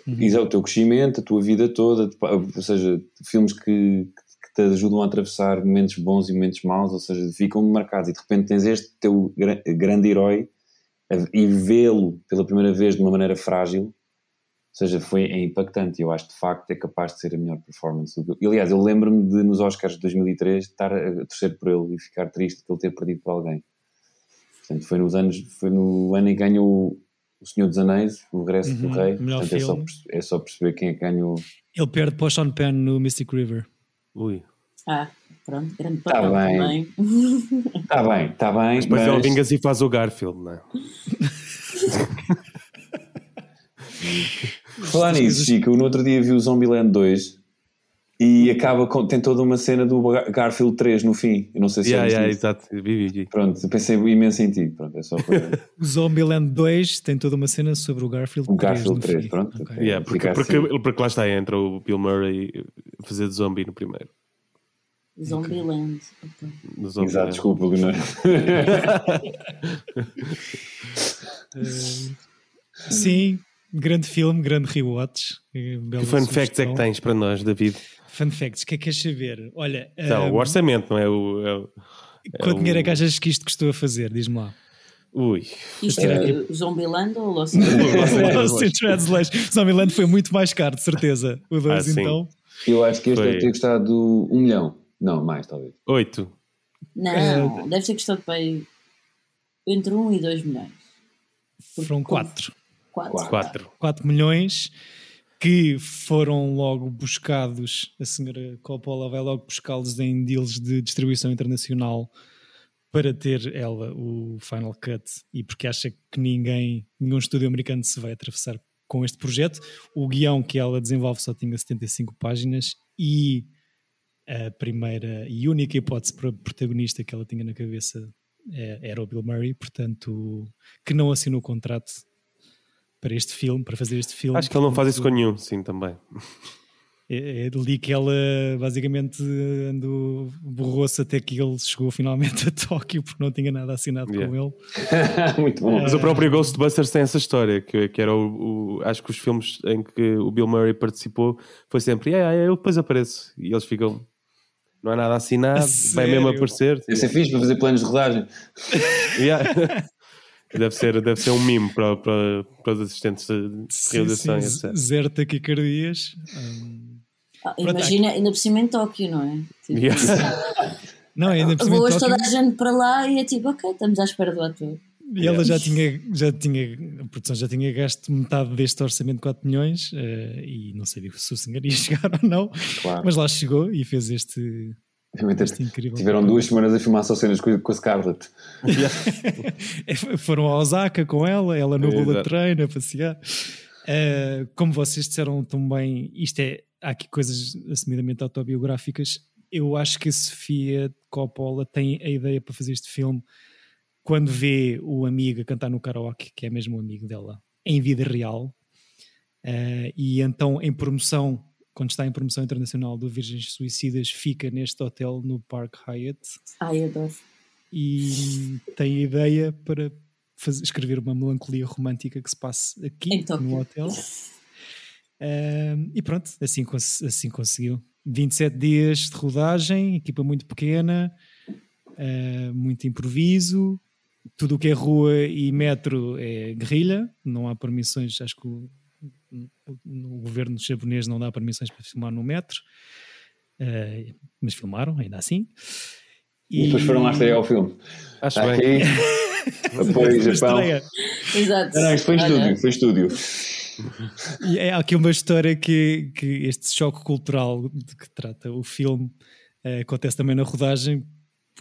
uhum. o teu crescimento, a tua vida toda, ou seja, filmes que, que te ajudam a atravessar momentos bons e momentos maus, ou seja, ficam marcados. E de repente tens este teu grande herói e vê-lo pela primeira vez de uma maneira frágil, ou seja, foi é impactante. Eu acho de facto é capaz de ser a melhor performance. E, aliás, eu lembro-me de nos Oscars de 2003 estar a torcer por ele e ficar triste de ele ter perdido para alguém. Portanto, foi, nos anos, foi no ano em que ganhou o Senhor dos Anéis, O Regresso uhum, do Rei. Portanto, é só, é só, perceber quem é que ganhou. Ele perde para o Sean Penn no Mystic River. Ui. Ah, pronto, grande tá papel tá bem. também. Está bem, está bem. Depois mas... ele vinga-se e faz o Garfield, não é? Falar *laughs* nisso, Chico, no outro dia vi o Zombieland 2 e acaba com, tem toda uma cena do Garfield 3 no fim. Eu não sei se yeah, yeah, exato. Vi, vi, vi. Pronto, eu pensei imenso em ti. Pronto, é só para... *laughs* o Zombieland 2 tem toda uma cena sobre o Garfield o 3. Garfield 3, pronto. Okay. Yeah, porque, porque, assim. porque, lá está, entra o Bill Murray fazer de zombie no primeiro. Zombieland. Okay. Zombie Exato, desculpa, Leonor. uh, *laughs* sim, grande filme, grande rewatch. Que fun facts é que tens para nós, David? Fun facts, o que é que queres saber? Olha. Então, um, o orçamento, não é o. É o é quanto dinheiro é que achas que isto custou a fazer? Diz-me lá. Ui. Isto é uh, Zombieland ou Lost in Translation? Zombieland foi muito mais caro, de certeza. O 2 ah, então. Eu acho que este foi... deve ter custado um milhão. Não, mais talvez. Oito. Não, uh, deve ter custado entre um e dois milhões. Foram quatro. Quatro. Quatro. Quatro milhões que foram logo buscados, a senhora Coppola vai logo buscá-los em deals de distribuição internacional para ter ela o Final Cut e porque acha que ninguém, nenhum estúdio americano se vai atravessar com este projeto. O guião que ela desenvolve só tinha 75 páginas e a primeira e única hipótese para protagonista que ela tinha na cabeça é, era o Bill Murray, portanto, que não assinou o contrato para este filme, para fazer este filme. Acho que ele não faz isso com nenhum, sim, também. É, é ali que ela basicamente andou, borrou-se até que ele chegou finalmente a Tóquio porque não tinha nada assinado yeah. com *laughs* ele. Muito bom. Mas o próprio Ghostbusters tem essa história, que, que era o, o, Acho que os filmes em que o Bill Murray participou foi sempre, é, yeah, eu depois apareço. E eles ficam, não há nada assinado, vai mesmo aparecer. Isso é fixe para fazer planos de rodagem. *laughs* yeah. Deve ser, deve ser um mimo para, para, para os assistentes de realização. Sim, sim. Zero taquicardias. Um... Ah, imagina, ainda por cima em Tóquio, não é? Tipo, yeah. não, ainda por cima Vou hoje toda a gente para lá e é tipo, ok, estamos à espera do ator. E ela já tinha, já tinha, a produção já tinha gasto metade deste orçamento de 4 milhões uh, e não sabia se o senhor ia *laughs* chegar ou não, claro. mas lá chegou e fez este, este incrível. Tiveram duas semanas a filmar só cenas com, com a Scarlett. *laughs* É, foram a Osaka com ela, ela no é, bullet train a passear. Uh, como vocês disseram também, isto é, há aqui coisas assumidamente autobiográficas. Eu acho que a Sofia Coppola tem a ideia para fazer este filme quando vê o amigo a cantar no karaoke, que é mesmo o amigo dela, em vida real. Uh, e então, em promoção, quando está em promoção internacional do Virgens Suicidas, fica neste hotel no Park Hyatt. Ai, adoro. E tem ideia para fazer, escrever uma melancolia romântica que se passe aqui no hotel. Uh, e pronto, assim, assim conseguiu. 27 dias de rodagem, equipa muito pequena, uh, muito improviso, tudo o que é rua e metro é guerrilha, não há permissões, acho que o, o governo japonês não dá permissões para filmar no metro, uh, mas filmaram ainda assim. E, e depois foram lá estrear o filme. Acho Aqui, *laughs* bem. Apoio Japão. Exato. Não, isto foi em estúdio, foi estúdio. E é, há aqui uma história que, que este choque cultural de que trata o filme uh, acontece também na rodagem,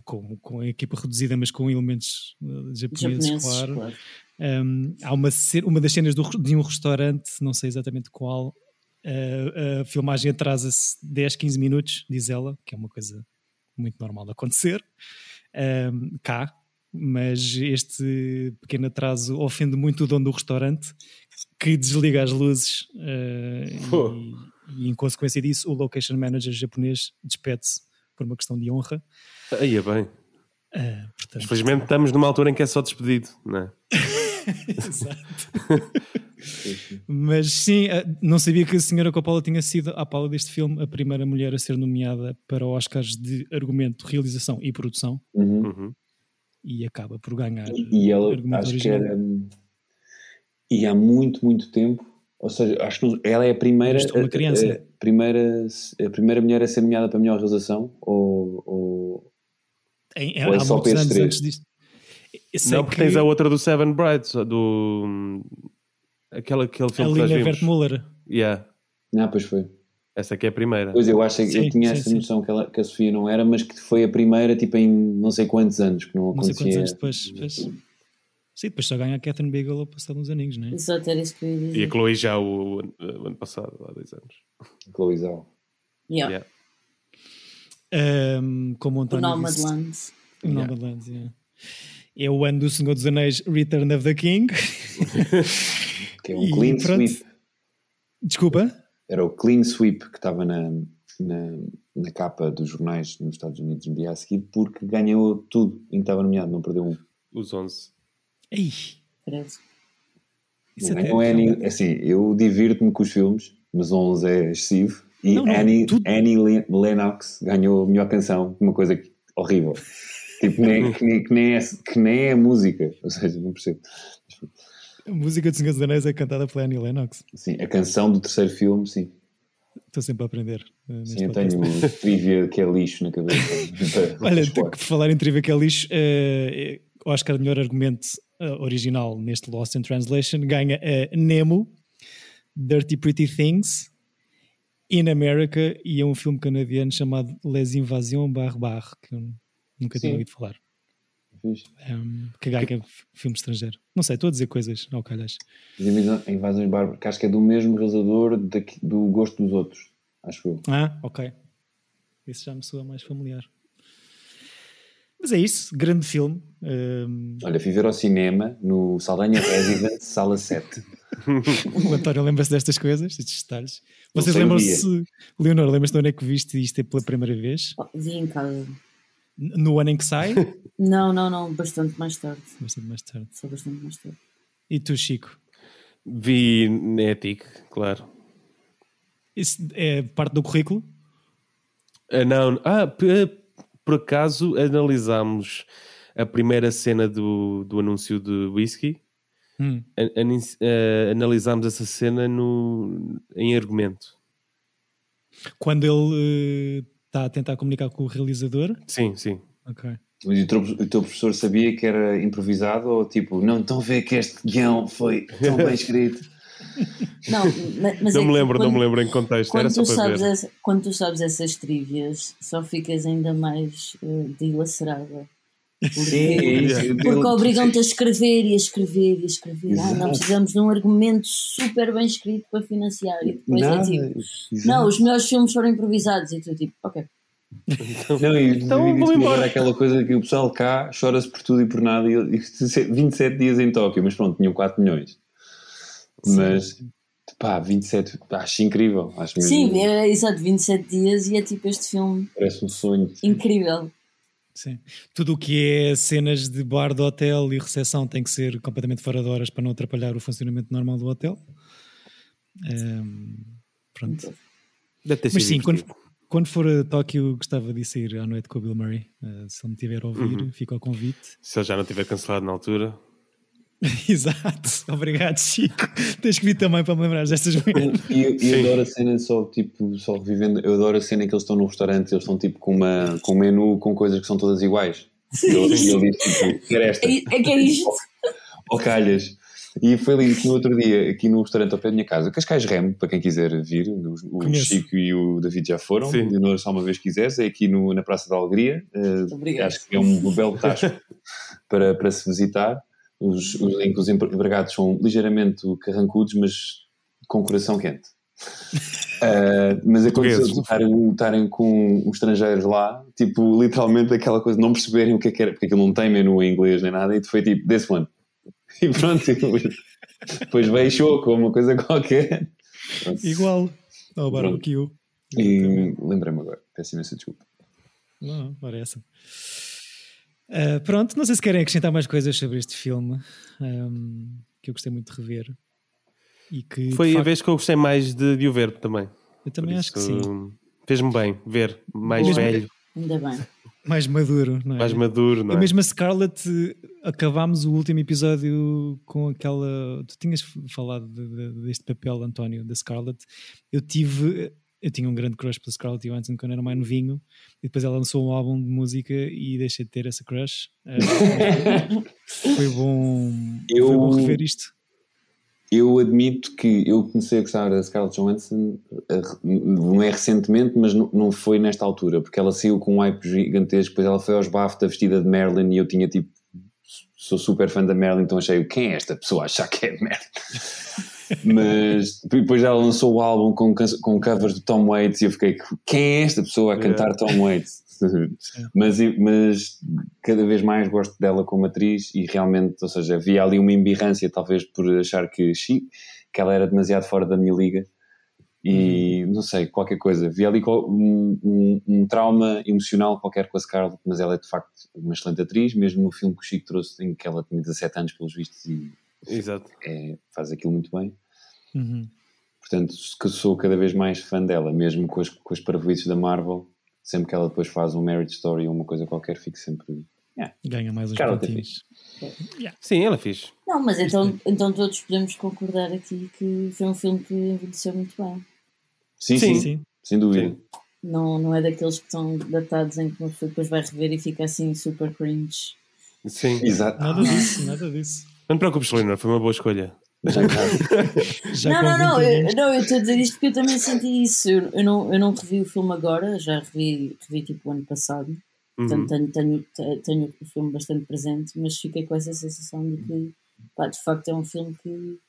com, com a equipa reduzida, mas com elementos uh, japoneses, japoneses, claro. claro. Um, há uma, uma das cenas do, de um restaurante, não sei exatamente qual, uh, a filmagem atrasa-se 10, 15 minutos, diz ela, que é uma coisa muito normal de acontecer um, cá, mas este pequeno atraso ofende muito o dono do restaurante que desliga as luzes uh, e, e, em consequência disso o location manager japonês despede-se por uma questão de honra Aí é bem. Uh, portanto... Felizmente estamos numa altura em que é só despedido, não é? *laughs* *laughs* Exato. Mas sim, eh, não sabia que a senhora Coppola tinha sido, à pala deste filme, a primeira mulher a ser nomeada para Oscars de argumento, realização e produção. Uhum. Uhum. E acaba por ganhar. E ela, argumento acho original. que era. E há muito, muito tempo. Ou seja, acho que ela é a primeira, é uma a- criança. a, a primeira, a primeira mulher a ser nomeada para a melhor realização ou, ou Em, Ou é há só muitos anos três? antes disto. Não, porque que tens a outra do Seven Brides, do. Aquela, aquele a filme que nós Lina vimos. Wertmuller. Yeah. Não, pois foi. Essa aqui é a primeira. Pois eu acho que Sim, eu tinha sim, essa sim. noção que, ela, que a Sofia não era, mas que foi a primeira, tipo, em não sei quantos anos que não Não sei acontecia. quantos anos depois. depois. Sim, depois só ganha a Catherine Bigelow passado uns aninhos, não é? Exato, era isso que eu ia E a dizer. Chloe já o, o ano passado, há dois anos. Chloe Zhao. Yeah. Yeah. Ahm, como o O António disse. Nomadland. O Nomadland, yeah. É o ano do Senhor dos Anéis Return of the King. *laughs* Que é um E clean pronto. sweep. Desculpa? Era o clean sweep que estava na, na, na capa dos jornais nos Estados Unidos no dia a seguir, porque ganhou tudo em que estava nomeado, não perdeu um. Os 11. Ei, credo. isso Não até ganhou Annie, assim, eu divirto-me com os filmes, mas 11 é excessivo. E Não, não, Annie, tudo- Annie Le- Lennox ganhou a melhor canção, uma coisa que- horrível. Tipo, nem, que, nem, que, nem é, que nem é música. Ou seja, não percebo. a música do Senhor dos Anéis é cantada pela Annie Lennox. Sim, a canção do terceiro filme, sim. Estou sempre a aprender. eh, neste Sim, eu podcast. tenho trivia que é lixo na cabeça. *laughs* Olha, por falar em trivia que é lixo, eh, Oscar de melhor argumento eh, original neste Lost in Translation ganha a Nemo, Dirty Pretty Things, In America e é um filme canadiano chamado Les Invasions Barre, que eu nunca tinha ouvido falar. Um, que ganha filme estrangeiro. Não sei, estou a dizer coisas ao calhas. As invasões- Bárbaras, que acho que é do mesmo realizador daqui- do Gosto dos Outros, acho eu. Ah, ok. Isso já me soa mais familiar. Mas é isso, grande filme. Um, Olha, fui ver ao cinema no Saldanha Residence, *laughs* sala 7. *laughs* o António lembra-se destas coisas, destes detalhes. Vocês lembram-se, Leonor, lembras-te de onde é que viste isto pela primeira vez? Vi em casa. No ano em que sai? *laughs* Não, não, não, bastante mais tarde. Bastante mais tarde. Só bastante mais tarde. E tu, Chico? Vi na ETIC, claro. Isso é parte do currículo? Ah, não, ah, p- por acaso analisámos a primeira cena do, do anúncio de whisky. Hum. An- ah, analisámos essa cena no, em argumento. Quando ele está a tentar comunicar com o realizador? Sim, sim. Ok. Mas o teu, o teu professor sabia que era improvisado ou tipo, não estão a ver que este guião foi tão bem escrito? *laughs* Não, ma- mas não é me lembro, não quando- me lembro em contexto, era Quando só tu, para sabes ver. essa- quando tu sabes essas trivias, só ficas ainda mais uh, dilacerada. Porque, isso. porque obrigam-te a escrever e a escrever e a escrever. Ah, não precisamos de um argumento super bem escrito para financiar. E depois Nada. é tipo, Exato. não, os melhores filmes foram improvisados. E tu tipo, ok. Não, e Então, vou embora. aquela coisa que o pessoal cá chora-se por tudo e por nada. E eu- e 27 dias em Tóquio, mas pronto, tinham 4 milhões. Mas, pá, 27, pá, acho incrível. Acho mesmo, Sim, é exato, 27 dias e é tipo este filme parece um sonho. incrível. Sim. Tudo o que é cenas de bar de hotel e recepção tem que ser completamente fora de horas para não atrapalhar o funcionamento normal do hotel. Ehm, pronto. Deve ter Mas sim, quando, quando for a Tóquio, gostava de sair à noite com o Bill Murray. Eh, se ele me tiver a ouvir, Uhum. fica ao convite. Se ele já não tiver cancelado na altura. *laughs* Exato. Obrigado, Chico. Tens que vir também para me lembrar destas mulheres. E eu, Sim. eu adoro a cena só, tipo, só revivendo. Eu adoro a cena que eles estão no restaurante, eles estão tipo com, uma, com um menu com coisas que são todas iguais. E ele, e ele diz tipo, quer esta. É, é que é isto. ou calhas. E foi lindo que no outro dia, aqui no restaurante ao pé da minha casa, Cascais Remo, para quem quiser vir, o. Chico e o David já foram, Sim. Leonor só uma vez quiseres, é aqui no, na Praça da Alegria. Obrigada. acho que é um belo tacho *laughs* para, para se visitar. Os, os, em que os empregados são ligeiramente carrancudos, mas com coração quente. Uh, *laughs* mas aconteceu de estarem, estarem com os estrangeiros lá, tipo, literalmente aquela coisa, não perceberem o que é que era, porque aquilo não tem menu em inglês nem nada, e foi tipo, this one. *laughs* E pronto, depois, veio choco ou uma coisa qualquer. Igual ao barbecue. E lembrei-me agora, peço imensa desculpa. Não, ora essa. Ah, pronto, não sei se querem acrescentar mais coisas sobre este filme, ahm, que eu gostei muito de rever. E que, Foi facto, a vez que eu gostei mais de, de o ver também. Eu também Por acho que sim. Fez-me bem ver mais Boa. velho, Ainda bem. Mais maduro, não é? mais maduro, não E é? mesmo a Scarlett, eh, acabámos o último episódio com aquela. Tu tinhas falado de- de- deste papel, António, da Scarlett. Eu tive. Eu tinha um grande crush pela Scarlett Johansson quando era mais novinho, e depois ela lançou um álbum de música e deixei de ter essa crush. *laughs* Eh, foi bom. Eu- Foi bom rever isto. Eu admito que eu comecei a gostar da Scarlett Johansson, eh, não é recentemente, mas não- não foi nesta altura, porque ela saiu com um hype gigantesco, depois ela foi aos BAFTA vestida de Marilyn e eu tinha tipo, sou super fã da Marilyn, então achei, quem é esta pessoa a achar que é Marilyn? Mas depois ela lançou o álbum com, com covers de Tom Waits e eu fiquei, quem é esta pessoa a cantar Tom Waits? mas, mas cada vez mais gosto dela como atriz e realmente, ou seja, havia ali uma embirrância talvez por achar que, chi- que ela era demasiado fora da minha liga e não sei, qualquer coisa. Havia ali um, um- um trauma emocional qualquer com a Scarlett, mas ela é de facto uma excelente atriz, mesmo no filme que o Chico trouxe, em que ela tinha 17 anos pelos vistos e Exato. é- faz aquilo muito bem. Uhum. Portanto, que sou cada vez mais fã dela, mesmo com as, com as parvoíces da Marvel. Sempre que ela depois faz um Marriage Story ou uma coisa qualquer, fico sempre. Ganha mais uns é pontinhos. Sim, ela fez. Não, mas então, então todos podemos concordar aqui que foi um filme que envelheceu muito bem. Sim, sim, Sim. Sim. sem dúvida. Sim. Não, não é daqueles que estão datados em que uma pessoa depois vai rever e fica assim super cringe. Sim. Exato. Nada disso, nada disso. Não te preocupes, Leonor, foi uma boa escolha. Já Já não, não, não, 20 eu, não, eu estou a dizer isto porque eu também senti isso. Eu, eu não, eu não revi o filme agora, já revi, revi tipo o ano passado. Uhum. Portanto, tenho, tenho, te- tenho o filme bastante presente, mas fiquei com essa sensação de que, pá, de facto, é um filme que,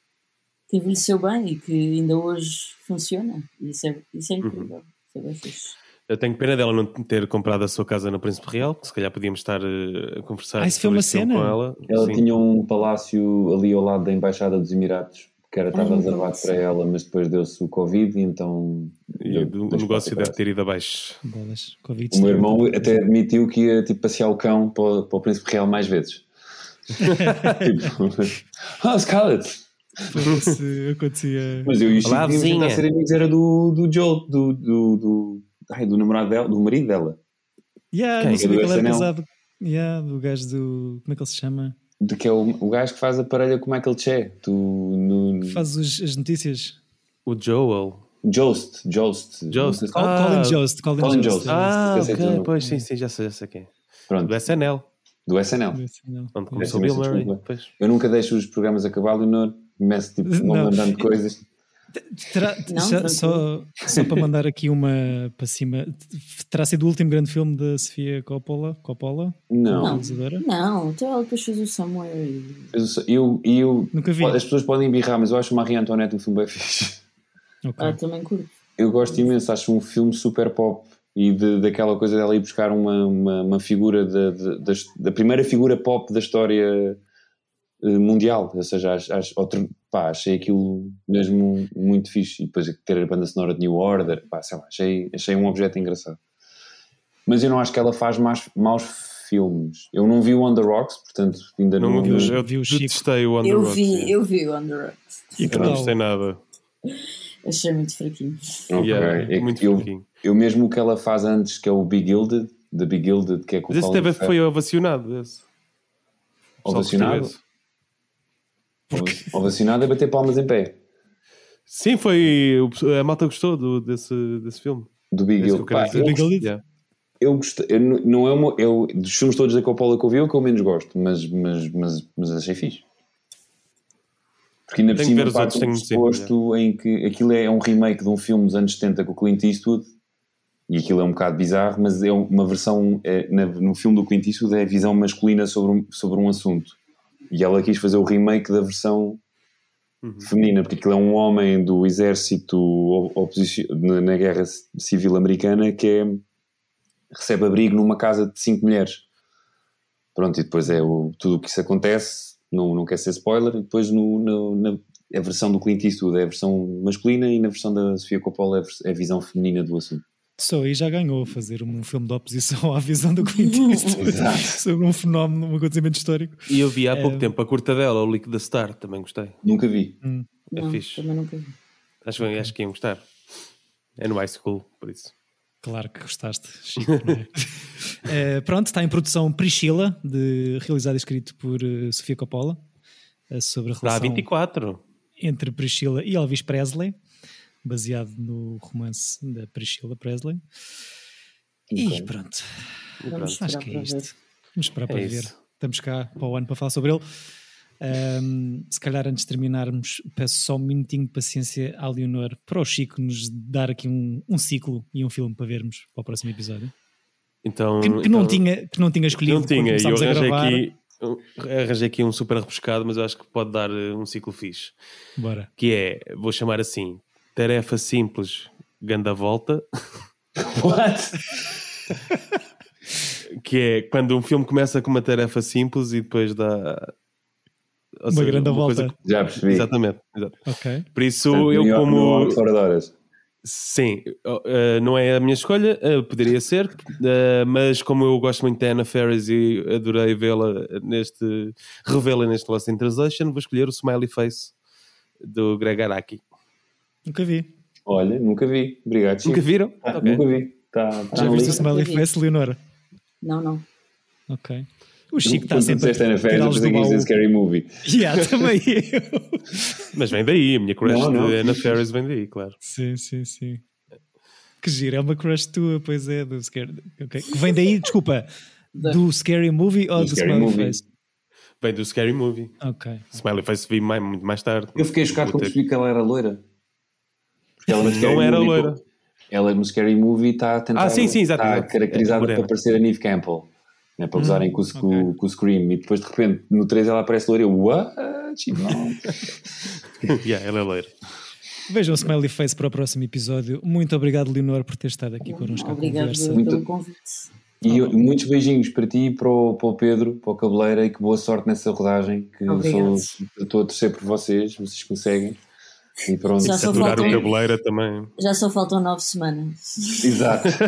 que envelheceu bem e que ainda hoje funciona. E isso é, isso é incrível. Isso é bem fixe. Eu tenho pena dela não ter comprado a sua casa no Príncipe Real, que se calhar podíamos estar eh, a conversar Ah, isso foi uma cena? com ela. Ela Sim. tinha um palácio ali ao lado da Embaixada dos Emirados, que era, estava Ah, reservado para ela, mas depois deu-se o Covid e então. E deu- o negócio deve ter ido abaixo. Bolas, Covid. O meu irmão até admitiu que ia tipo, passear o cão para, o- para o Príncipe Real mais vezes. *laughs* tipo, ah, *laughs* Scarlett! Acontecia. Mas eu e o Chico tentar ser amigos, era do, do Joel, do, do, do, ai, do namorado dela, do marido dela. Yeah, Quem? não sabia Do que ele era SNL. casado. Yeah, do gajo do. Como é que ele se chama? De que é o, o gajo que faz a parelha com o Michael Che, do, no, Que faz os- as notícias. O Joel. Jost, Jost. Jost. Não se- Ah. Colin Jost. Colin, Colin Jost. Jost. Ah, Esqueci de ok, dizer. pois sim, sim, já sei, já sei quem. é. Pronto, Do SNL, do SNL. Do SNL. onde começou Bill Murray. Eu nunca deixo os programas acabar, Leonor. Começo tipo, *laughs* não Não. mandando coisas. Terá, Não, já- só, só para mandar aqui uma para cima, terá sido o último grande filme da Sofia Coppola? Coppola? Não. Não. então ela depois fez o Somewhere e. Eu, eu, Nunca vi. as pessoas podem birrar, mas eu acho Marie Antoinette um filme bem fixe. Ok. Ah, também curto. Eu gosto imenso, acho um filme super pop e de, daquela coisa dela ir buscar uma, uma, uma figura da, da, da, da primeira figura pop da história eh, mundial. Ou seja, acho, acho, pá, achei aquilo mesmo muito fixe. E depois ter a banda sonora de New Order, pá, sei lá, achei, achei um objeto engraçado. Mas eu não acho que ela faz mais, maus filmes. Eu não vi o On the Rocks, portanto ainda não. Não, vi o- eu vi o Chico. detestei o On the Eu Rocks, vi, sim. eu vi o On The Rocks. E que não gostei nada. *laughs* Achei muito fraquinho. Ok. Yeah, É muito eu, fraquinho. eu mesmo o que ela faz antes, que é o Big Gilded, The Big Gilded, que é com Mas esse teve, foi ovacionado. Esse. Só Ovacionado? Ovacionado é bater palmas em pé. Sim, foi. A malta gostou do, desse, desse filme. Do Big É eu Big? Yeah. gostei, eu não- é uma, eu, dos filmes todos da Coppola que eu vi, é o que eu menos gosto, mas, mas, mas, mas achei fixe. Porque ainda por cima muito disposto em que aquilo é um remake de um filme dos anos 70 com o Clint Eastwood e aquilo é um bocado bizarro, mas é uma versão, é, no filme do Clint Eastwood é a visão masculina sobre um, sobre um assunto. E ela quis fazer o remake da versão Uhum. feminina, porque aquilo é um homem do exército na, na guerra civil americana que é, recebe abrigo numa casa de cinco mulheres. Pronto, e depois é o, tudo o que isso acontece, não, não quer ser spoiler, e depois no, no- na a versão do Clint Eastwood é a versão masculina e na versão da Sofia Coppola é a é a visão feminina do assunto. Só aí já ganhou fazer um filme de oposição *laughs* à visão do Clint Eastwood *laughs* sobre um fenómeno, um acontecimento histórico. E eu vi há pouco É. tempo a curta dela, o Leak da Star, também gostei. Nunca vi. Hum. É Não, fixe. também nunca vi. Acho, acho que iam gostar. É no high school, por isso. Claro que gostaste, Chico. não é? *laughs* Eh, pronto, está em produção Priscila, de, realizado e escrito por eh, Sofia Coppola, sobre a Dá relação 24. entre Priscila e Elvis Presley, baseado no romance da Priscila Presley. E Ok. pronto, E pronto. acho que é isto. Vamos esperar para É ver. isso. Estamos cá para o ano para falar sobre ele. Ahm, se calhar antes de terminarmos, peço só um minutinho de paciência à Leonor para o Chico nos dar aqui um, um ciclo e um filme para vermos para o próximo episódio. Então, Que, que não, então- tinha, que não tinha escolhido Não tinha, e eu arranjei aqui, arranjei aqui um super rebuscado, mas eu acho que pode dar eh, um ciclo fixe. Bora. Que é, vou chamar assim, tarefa simples, ganda volta, *laughs* What? que é quando um filme começa com uma tarefa simples e depois dá... ou Uma grande coisa volta. que- Já percebi. Exatamente, exato. Ok. Por isso, Portanto, eu como... Fora de horas. Sim, uh, não é a minha escolha, uh, poderia ser, uh, mas como eu gosto muito da Anna Ferris e adorei vê-la neste, revê-la neste Lost in Translation, vou escolher o Smiley Face do Greg Araki. Nunca vi. Olha, nunca vi. Obrigado, Chico. Nunca viram? Ah, Ok. Nunca vi. Tá, tá Já no viste o. Smiley. Face, Leonor? Não, não. Ok. O Chico está sempre eu tirá-los pensei do baú. Scary Movie. *laughs* Yeah, também eu. Mas vem daí, a minha crush Não, não. de Anna Ferris vem daí, claro. Sim, sim, sim. Que giro, é uma crush tua, pois é, do Scary. ok. Que vem daí, desculpa, do Scary Movie ou Do do, Smiley Movie. Face? Vem do Scary Movie. Ok. Smiley Face vi mais, muito mais tarde. Eu fiquei chocado quando percebi que ela era loira. Ela no Scary Não era Movie- loira. Ela no Scary Movie está a tentar. Ah, sim, sim, Está caracterizada É para parecer a Neve Campbell. Né, para usarem com, o- com, ok. com o Scream. E depois de repente no 3 ela aparece loira. Eu, what? Chico, não. *laughs* yeah, ela é loira. Vejam o Smiley Face para o próximo episódio. Muito obrigado, Leonor, por ter estado aqui connosco à Obrigado conversa. Muito- pelo convite. E eu- muitos beijinhos para ti, para o, para o Pedro, para o Cabeleira e que boa sorte nessa rodagem. Que sou, eu estou a torcer por vocês, vocês conseguem. E pronto. Já Se só adorar o faltam- cabeleira também. Já só faltam nove semanas. Exato. *laughs*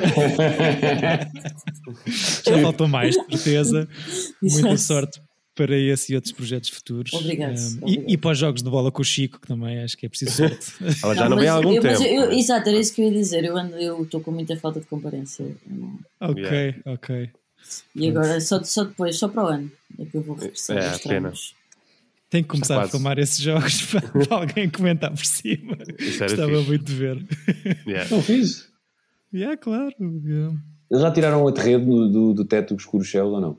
Já faltam mais, de certeza. *laughs* Muita sorte para esse e outros projetos futuros. Obrigado, Um, e- obrigado. E, para os jogos de bola com o Chico, que também acho que é preciso sorte. *laughs* Ela já não, vem há algum eu- tempo. eu- exato, era isso que eu ia dizer. Eu ando- eu estou com muita falta de comparência. Não- ok, Yeah. ok. E agora, só, só depois, só para o ano, é que eu vou regressar É, aos Tenho que começar a filmar esses jogos *laughs* para, para *laughs* alguém comentar por cima. Fixe. muito de ver. Yeah. Não fiz. yeah, claro. yeah. Eles já tiraram outro rede do, do, do teto do escuro céu ou não?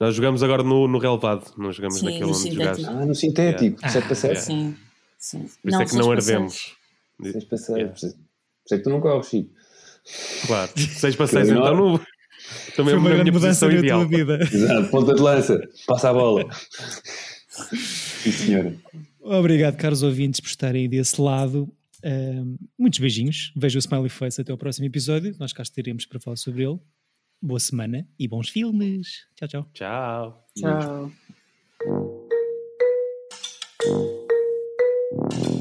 Nós jogamos agora no, no relevado, não jogamos Sim, naquele onde jogaste. Ah, no sintético, Yeah. 7 para 7. Yeah. Sim, sim. Por isso é que seis não para ardemos. 6 para 7. Yeah. Por isso é que tu não corres, Chico. Claro, 6 para *laughs* 6 Que então não. Também Foi uma grande mudança na tua vida. Exato, ponta de lança, passa a bola. Sim, senhora. Obrigado, caros ouvintes, por estarem desse lado. Um, muitos beijinhos. Veja o Smiley Face até ao próximo episódio. Nós cá estaremos para falar sobre ele. Boa semana e bons filmes. Tchau, tchau. Tchau. Tchau. Tira